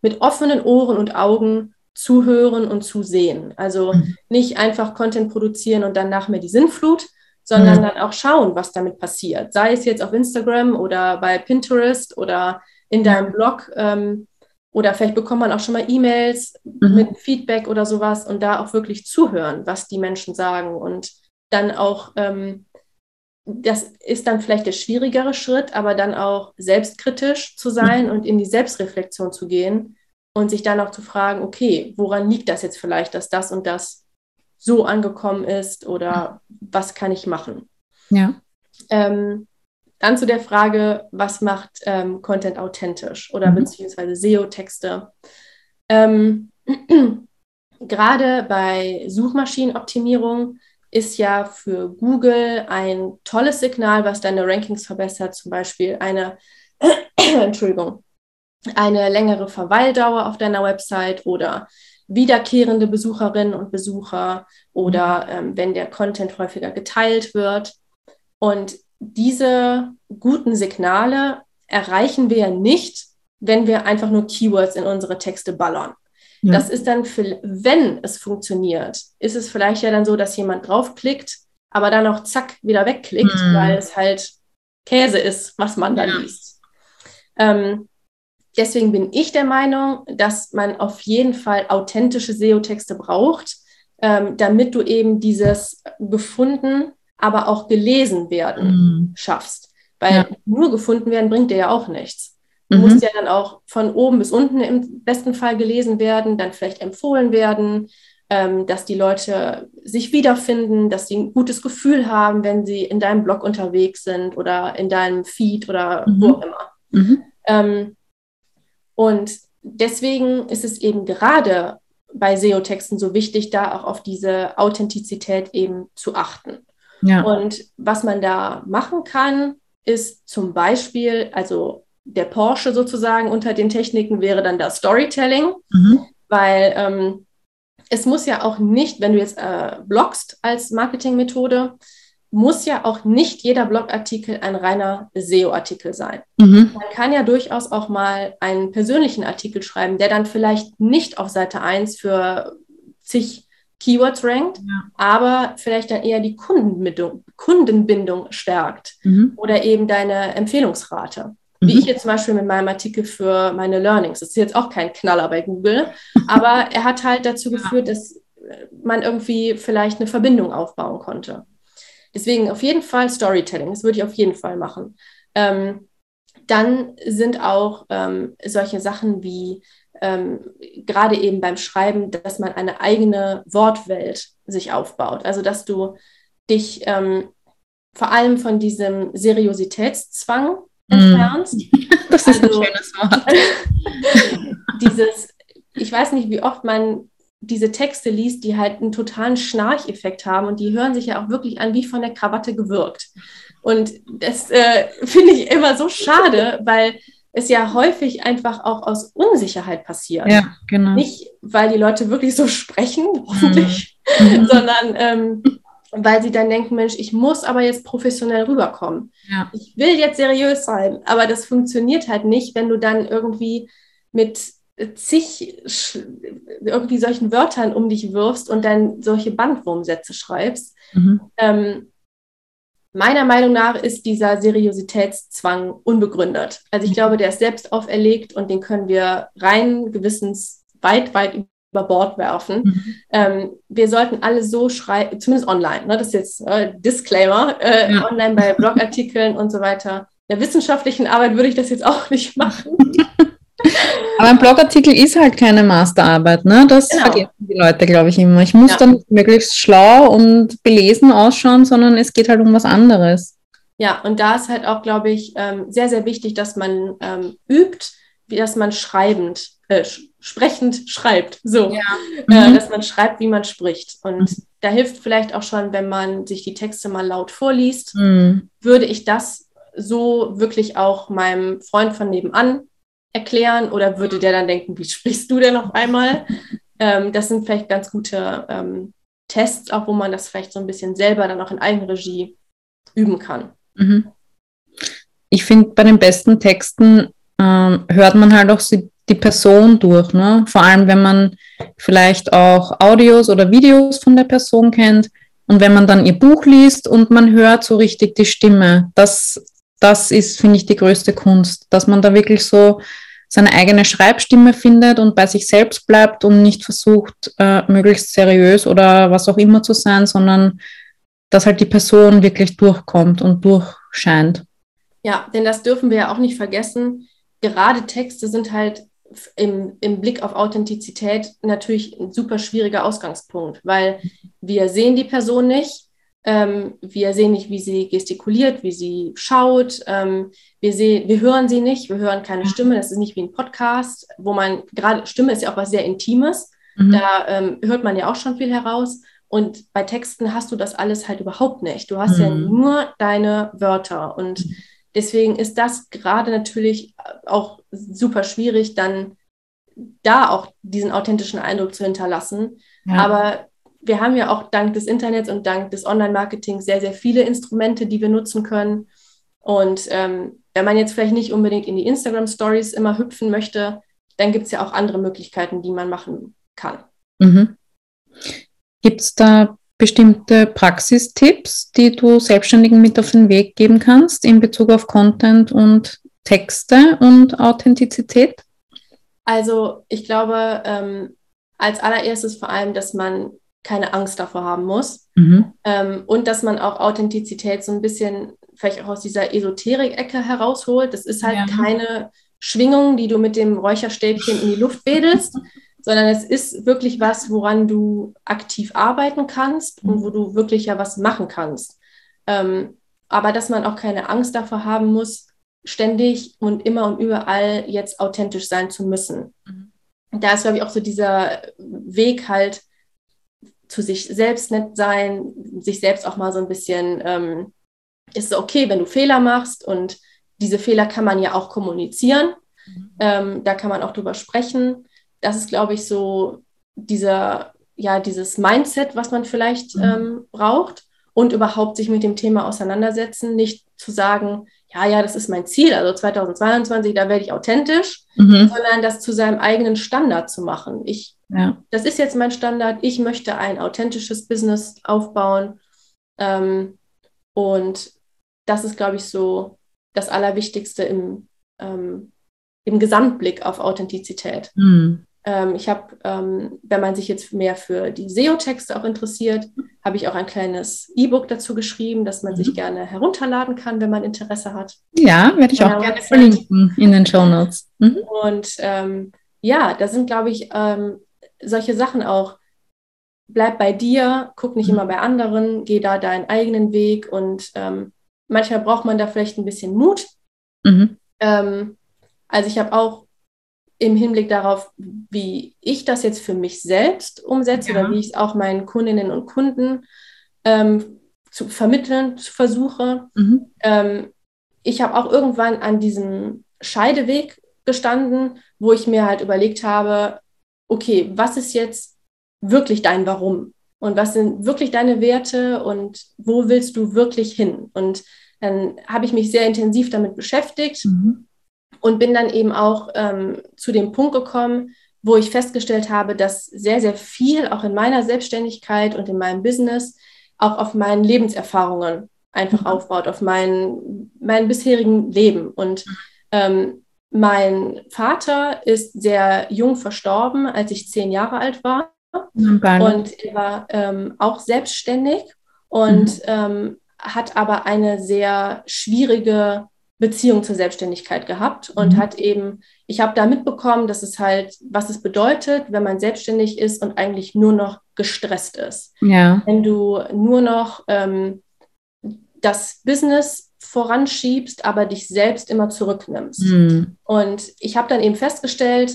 mit offenen Ohren und Augen zuhören und zusehen. Also mhm. nicht einfach Content produzieren und dann nach mir die Sinnflut, sondern mhm. dann auch schauen, was damit passiert. Sei es jetzt auf Instagram oder bei Pinterest oder in deinem Blog. Ähm, oder vielleicht bekommt man auch schon mal E-Mails mhm. mit Feedback oder sowas und da auch wirklich zuhören, was die Menschen sagen. Und dann auch, ähm, das ist dann vielleicht der schwierigere Schritt, aber dann auch selbstkritisch zu sein mhm. und in die Selbstreflexion zu gehen und sich dann auch zu fragen, okay, woran liegt das jetzt vielleicht, dass das und das so angekommen ist oder was kann ich machen? Ja. Ähm, dann zu der Frage, was macht ähm, Content authentisch oder mhm. beziehungsweise SEO-Texte? Ähm, Gerade bei Suchmaschinenoptimierung ist ja für Google ein tolles Signal, was deine Rankings verbessert, zum Beispiel eine, Entschuldigung, eine längere Verweildauer auf deiner Website oder wiederkehrende Besucherinnen und Besucher oder ähm, wenn der Content häufiger geteilt wird. Und diese guten Signale erreichen wir ja nicht, wenn wir einfach nur Keywords in unsere Texte ballern. Ja. Das ist dann, für, wenn es funktioniert, ist es vielleicht ja dann so, dass jemand draufklickt, aber dann auch zack wieder wegklickt, mhm. weil es halt Käse ist, was man dann ja. liest. Ähm, deswegen bin ich der Meinung, dass man auf jeden Fall authentische SEO-Texte braucht, ähm, damit du eben dieses gefunden, aber auch gelesen werden mhm. schaffst. Weil ja. nur gefunden werden bringt dir ja auch nichts. Du mhm. musst ja dann auch von oben bis unten im besten Fall gelesen werden, dann vielleicht empfohlen werden, ähm, dass die Leute sich wiederfinden, dass sie ein gutes Gefühl haben, wenn sie in deinem Blog unterwegs sind oder in deinem Feed oder mhm. wo auch immer. Mhm. Ähm, und deswegen ist es eben gerade bei SEO-Texten so wichtig, da auch auf diese Authentizität eben zu achten. Ja. Und was man da machen kann, ist zum Beispiel, also der Porsche sozusagen unter den Techniken wäre dann das Storytelling, mhm. weil ähm, es muss ja auch nicht, wenn du jetzt äh, bloggst als Marketingmethode, muss ja auch nicht jeder Blogartikel ein reiner SEO-Artikel sein. Mhm. Man kann ja durchaus auch mal einen persönlichen Artikel schreiben, der dann vielleicht nicht auf Seite 1 für zig Keywords rankt, ja. aber vielleicht dann eher die Kundenbindung, Kundenbindung stärkt mhm. oder eben deine Empfehlungsrate. Wie mhm. ich jetzt zum Beispiel mit meinem Artikel für meine Learnings. Das ist jetzt auch kein Knaller bei Google, aber er hat halt dazu geführt, dass man irgendwie vielleicht eine Verbindung aufbauen konnte. Deswegen auf jeden Fall Storytelling, das würde ich auf jeden Fall machen. Ähm, dann sind auch ähm, solche Sachen wie ähm, gerade eben beim Schreiben, dass man eine eigene Wortwelt sich aufbaut. Also dass du dich ähm, vor allem von diesem Seriositätszwang mm. entfernst. Das ist also, ein schönes Wort. dieses, ich weiß nicht, wie oft man diese Texte liest, die halt einen totalen Schnarcheffekt haben und die hören sich ja auch wirklich an wie von der Krawatte gewirkt. Und das äh, finde ich immer so schade, weil es ja häufig einfach auch aus Unsicherheit passiert. Ja, genau. Nicht, weil die Leute wirklich so sprechen, hoffentlich, mhm. mhm. sondern ähm, weil sie dann denken, Mensch, ich muss aber jetzt professionell rüberkommen. Ja. Ich will jetzt seriös sein, aber das funktioniert halt nicht, wenn du dann irgendwie mit zig irgendwie solchen Wörtern um dich wirfst und dann solche Bandwurmsätze schreibst. Mhm. Ähm, meiner Meinung nach ist dieser Seriositätszwang unbegründet. Also ich mhm. glaube, der ist selbst auferlegt und den können wir rein gewissens weit, weit über Bord werfen. Mhm. Ähm, wir sollten alle so schreiben, zumindest online, ne? das ist jetzt äh, Disclaimer, äh, ja. online bei Blogartikeln und so weiter. In der wissenschaftlichen Arbeit würde ich das jetzt auch nicht machen. Aber ein Blogartikel ist halt keine Masterarbeit, ne? Das genau. vergessen die Leute, glaube ich, immer. Ich muss ja. dann möglichst schlau und belesen ausschauen, sondern es geht halt um was anderes. Ja, und da ist halt auch, glaube ich, ähm, sehr, sehr wichtig, dass man ähm, übt, wie dass man schreibend, äh, sprechend schreibt. So, ja. äh, mhm. dass man schreibt, wie man spricht. Und mhm. da hilft vielleicht auch schon, wenn man sich die Texte mal laut vorliest, mhm. würde ich das so wirklich auch meinem Freund von nebenan erklären oder würde der dann denken, wie sprichst du denn auf einmal? Ähm, das sind vielleicht ganz gute ähm, Tests, auch wo man das vielleicht so ein bisschen selber dann auch in Eigenregie üben kann. Mhm. Ich finde, bei den besten Texten ähm, hört man halt auch die Person durch. Ne? Vor allem, wenn man vielleicht auch Audios oder Videos von der Person kennt und wenn man dann ihr Buch liest und man hört so richtig die Stimme. Das, das ist, finde ich, die größte Kunst, dass man da wirklich so seine eigene Schreibstimme findet und bei sich selbst bleibt und nicht versucht, äh, möglichst seriös oder was auch immer zu sein, sondern dass halt die Person wirklich durchkommt und durchscheint. Ja, denn das dürfen wir ja auch nicht vergessen. Gerade Texte sind halt im, im Blick auf Authentizität natürlich ein super schwieriger Ausgangspunkt, weil wir sehen die Person nicht, wir sehen nicht, wie sie gestikuliert, wie sie schaut. Ähm, wir, sehen, wir hören sie nicht, wir hören keine Stimme. Das ist nicht wie ein Podcast, wo man gerade, Stimme ist ja auch was sehr Intimes. Mhm. Da ähm, hört man ja auch schon viel heraus. Und bei Texten hast du das alles halt überhaupt nicht. Du hast mhm. ja nur deine Wörter. Und deswegen ist das gerade natürlich auch super schwierig, dann da auch diesen authentischen Eindruck zu hinterlassen. Ja. Aber wir haben ja auch dank des Internets und dank des Online-Marketings sehr, sehr viele Instrumente, die wir nutzen können. Und ähm, wenn man jetzt vielleicht nicht unbedingt in die Instagram-Stories immer hüpfen möchte, dann gibt es ja auch andere Möglichkeiten, die man machen kann. Mhm. Gibt es da bestimmte Praxistipps, die du Selbstständigen mit auf den Weg geben kannst in Bezug auf Content und Texte und Authentizität? Also ich glaube, ähm, als allererstes vor allem, dass man keine Angst davor haben muss mhm. ähm, und dass man auch Authentizität so ein bisschen vielleicht auch aus dieser Esoterik-Ecke herausholt. Das ist halt ja. keine Schwingung, die du mit dem Räucherstäbchen in die Luft wedelst, sondern es ist wirklich was, woran du aktiv arbeiten kannst und wo du wirklich ja was machen kannst. Ähm, aber dass man auch keine Angst davor haben muss, ständig und immer und überall jetzt authentisch sein zu müssen. Mhm. Da ist, glaube ich, auch so dieser Weg halt zu sich selbst nett sein, sich selbst auch mal so ein bisschen, ähm, ist es okay, wenn du Fehler machst und diese Fehler kann man ja auch kommunizieren. Mhm. Ähm, da kann man auch drüber sprechen. Das ist, glaube ich, so dieser, ja, dieses Mindset, was man vielleicht mhm. ähm, braucht und überhaupt sich mit dem Thema auseinandersetzen, nicht zu sagen, ja, ja, das ist mein Ziel, also 2022, da werde ich authentisch, mhm. sondern das zu seinem eigenen Standard zu machen. Ich, ja. das ist jetzt mein Standard, ich möchte ein authentisches Business aufbauen. Ähm, und das ist, glaube ich, so das Allerwichtigste im, ähm, im Gesamtblick auf Authentizität. Mhm. Ähm, ich habe, ähm, wenn man sich jetzt mehr für die SEO-Texte auch interessiert, habe ich auch ein kleines E-Book dazu geschrieben, das man mhm. sich gerne herunterladen kann, wenn man Interesse hat. Ja, werde ich auch gerne verlinken in den Show Notes. Mhm. Und ähm, ja, da sind, glaube ich, ähm, solche Sachen auch. Bleib bei dir, guck nicht mhm. immer bei anderen, geh da deinen eigenen Weg und ähm, manchmal braucht man da vielleicht ein bisschen Mut. Mhm. Ähm, also ich habe auch im Hinblick darauf, wie ich das jetzt für mich selbst umsetze ja. oder wie ich es auch meinen Kundinnen und Kunden ähm, zu vermitteln zu versuche. Mhm. Ähm, ich habe auch irgendwann an diesem Scheideweg gestanden, wo ich mir halt überlegt habe, okay, was ist jetzt wirklich dein Warum? Und was sind wirklich deine Werte und wo willst du wirklich hin? Und dann habe ich mich sehr intensiv damit beschäftigt. Mhm und bin dann eben auch ähm, zu dem Punkt gekommen, wo ich festgestellt habe, dass sehr, sehr viel auch in meiner Selbstständigkeit und in meinem Business auch auf meinen Lebenserfahrungen einfach mhm. aufbaut, auf mein, mein bisherigen Leben. Und ähm, mein Vater ist sehr jung verstorben, als ich zehn Jahre alt war. Mhm. Und er war ähm, auch selbstständig und mhm. ähm, hat aber eine sehr schwierige Beziehung zur Selbstständigkeit gehabt und mhm. hat eben, ich habe da mitbekommen, dass es halt, was es bedeutet, wenn man selbstständig ist und eigentlich nur noch gestresst ist. Ja. Wenn du nur noch ähm, das Business voranschiebst, aber dich selbst immer zurücknimmst. Mhm. Und ich habe dann eben festgestellt,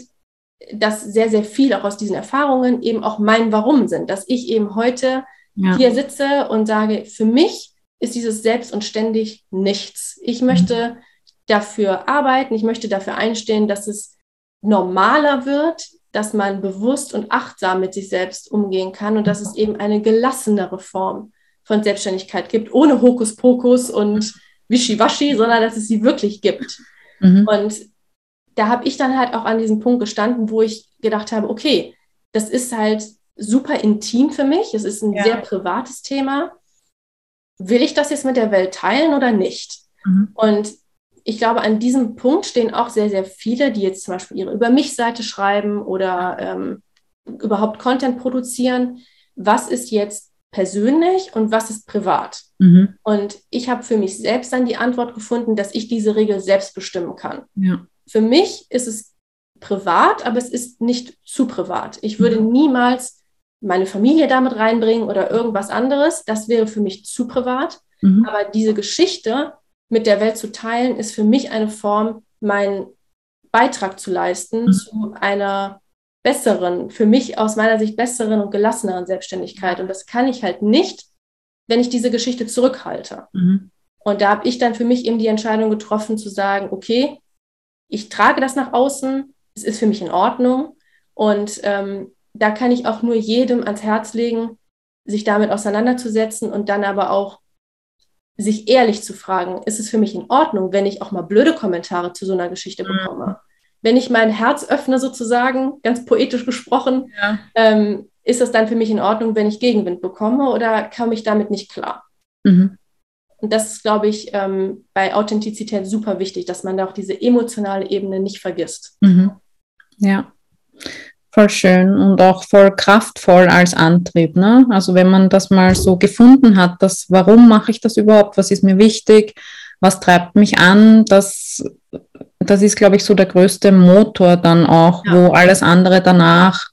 dass sehr, sehr viel auch aus diesen Erfahrungen eben auch mein Warum sind, dass ich eben heute ja. hier sitze und sage, für mich ist dieses Selbst und ständig nichts. Ich möchte dafür arbeiten, ich möchte dafür einstehen, dass es normaler wird, dass man bewusst und achtsam mit sich selbst umgehen kann und dass es eben eine gelassenere Form von Selbstständigkeit gibt, ohne Hokuspokus und Wischiwaschi, sondern dass es sie wirklich gibt. Mhm. Und da habe ich dann halt auch an diesem Punkt gestanden, wo ich gedacht habe, okay, das ist halt super intim für mich, es ist ein ja. sehr privates Thema will ich das jetzt mit der Welt teilen oder nicht? Mhm. Und ich glaube, an diesem Punkt stehen auch sehr, sehr viele, die jetzt zum Beispiel ihre Über mich-Seite schreiben oder ähm, überhaupt Content produzieren. Was ist jetzt persönlich und was ist privat? Mhm. Und ich habe für mich selbst dann die Antwort gefunden, dass ich diese Regel selbst bestimmen kann. Ja. Für mich ist es privat, aber es ist nicht zu privat. Ich würde mhm. niemals meine Familie damit reinbringen oder irgendwas anderes. Das wäre für mich zu privat. Mhm. Aber diese Geschichte mit der Welt zu teilen, ist für mich eine Form, meinen Beitrag zu leisten mhm. zu einer besseren, für mich aus meiner Sicht besseren und gelasseneren Selbstständigkeit. Und das kann ich halt nicht, wenn ich diese Geschichte zurückhalte. Mhm. Und da habe ich dann für mich eben die Entscheidung getroffen zu sagen, okay, ich trage das nach außen, es ist für mich in Ordnung. Und ähm, da kann ich auch nur jedem ans Herz legen, sich damit auseinanderzusetzen und dann aber auch sich ehrlich zu fragen, ist es für mich in Ordnung, wenn ich auch mal blöde Kommentare zu so einer Geschichte mhm. bekomme? wenn ich mein Herz öffne, sozusagen, ganz poetisch gesprochen, ja. ähm, ist das dann für mich in Ordnung, wenn ich Gegenwind bekomme oder komme ich damit nicht klar? Mhm. Und das ist, glaube ich, ähm, bei Authentizität super wichtig, dass man da auch diese emotionale Ebene nicht vergisst. Mhm. Ja, voll schön und auch voll kraftvoll als Antrieb. Ne? Also wenn man das mal so gefunden hat, das, warum mache ich das überhaupt, was ist mir wichtig, was treibt mich an, das, das ist, glaube ich, so der größte Motor dann auch, ja. wo alles andere danach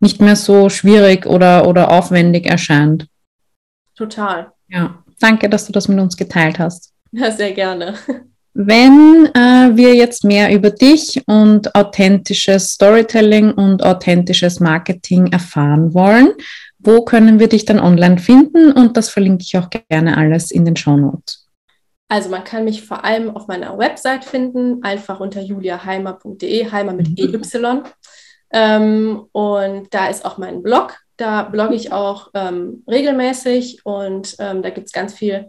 nicht mehr so schwierig oder, oder aufwendig erscheint. Total. Ja, danke, dass du das mit uns geteilt hast. Ja, sehr gerne. Wenn äh, wir jetzt mehr über dich und authentisches Storytelling und authentisches Marketing erfahren wollen, wo können wir dich dann online finden? Und das verlinke ich auch gerne alles in den Show Notes. Also man kann mich vor allem auf meiner Website finden, einfach unter juliaheimer.de, Heimer mit mhm. EY. Ähm, und da ist auch mein Blog. Da blogge ich auch ähm, regelmäßig und ähm, da gibt es ganz viel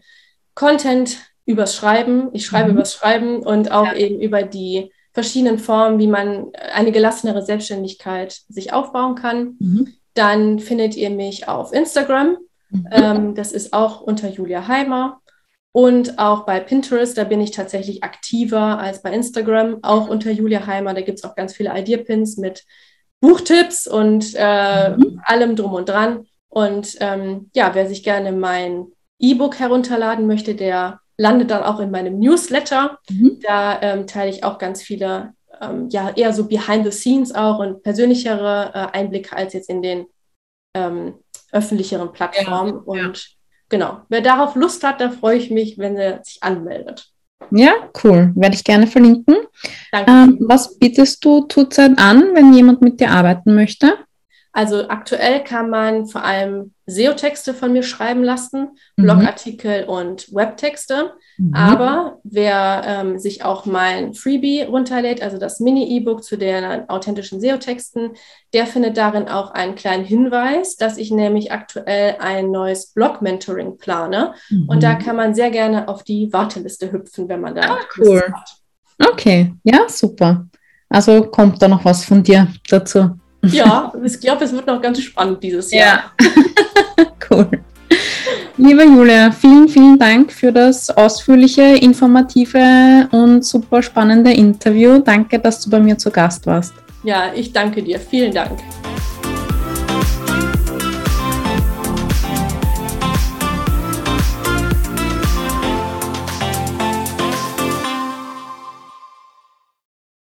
Content übers Schreiben. Ich schreibe mhm. übers Schreiben und auch ja. eben über die verschiedenen Formen, wie man eine gelassenere Selbstständigkeit sich aufbauen kann. Mhm. Dann findet ihr mich auf Instagram. Mhm. Ähm, das ist auch unter Julia Heimer. Und auch bei Pinterest, da bin ich tatsächlich aktiver als bei Instagram, auch unter Julia Heimer. Da gibt es auch ganz viele Idea-Pins mit Buchtipps und äh, mhm. allem drum und dran. Und ähm, ja, wer sich gerne mein E-Book herunterladen möchte, der landet dann auch in meinem Newsletter. Mhm. Da ähm, teile ich auch ganz viele, ähm, ja, eher so behind the scenes auch und persönlichere äh, Einblicke als jetzt in den ähm, öffentlicheren Plattformen. Ja, und ja. genau, wer darauf Lust hat, da freue ich mich, wenn er sich anmeldet. Ja, cool. Werde ich gerne verlinken. Danke. Ähm, was bietest du zurzeit an, wenn jemand mit dir arbeiten möchte? Also aktuell kann man vor allem SEO-Texte von mir schreiben lassen, mhm. Blogartikel und Webtexte. Mhm. Aber wer ähm, sich auch mein Freebie runterlädt, also das Mini-E-Book zu den authentischen SEO-Texten, der findet darin auch einen kleinen Hinweis, dass ich nämlich aktuell ein neues Blog-Mentoring plane. Mhm. Und da kann man sehr gerne auf die Warteliste hüpfen, wenn man da ah, cool. hat. Okay, ja, super. Also kommt da noch was von dir dazu? Ja, ich glaube, es wird noch ganz spannend dieses Jahr. Ja. cool. Liebe Julia, vielen, vielen Dank für das ausführliche, informative und super spannende Interview. Danke, dass du bei mir zu Gast warst. Ja, ich danke dir. Vielen Dank.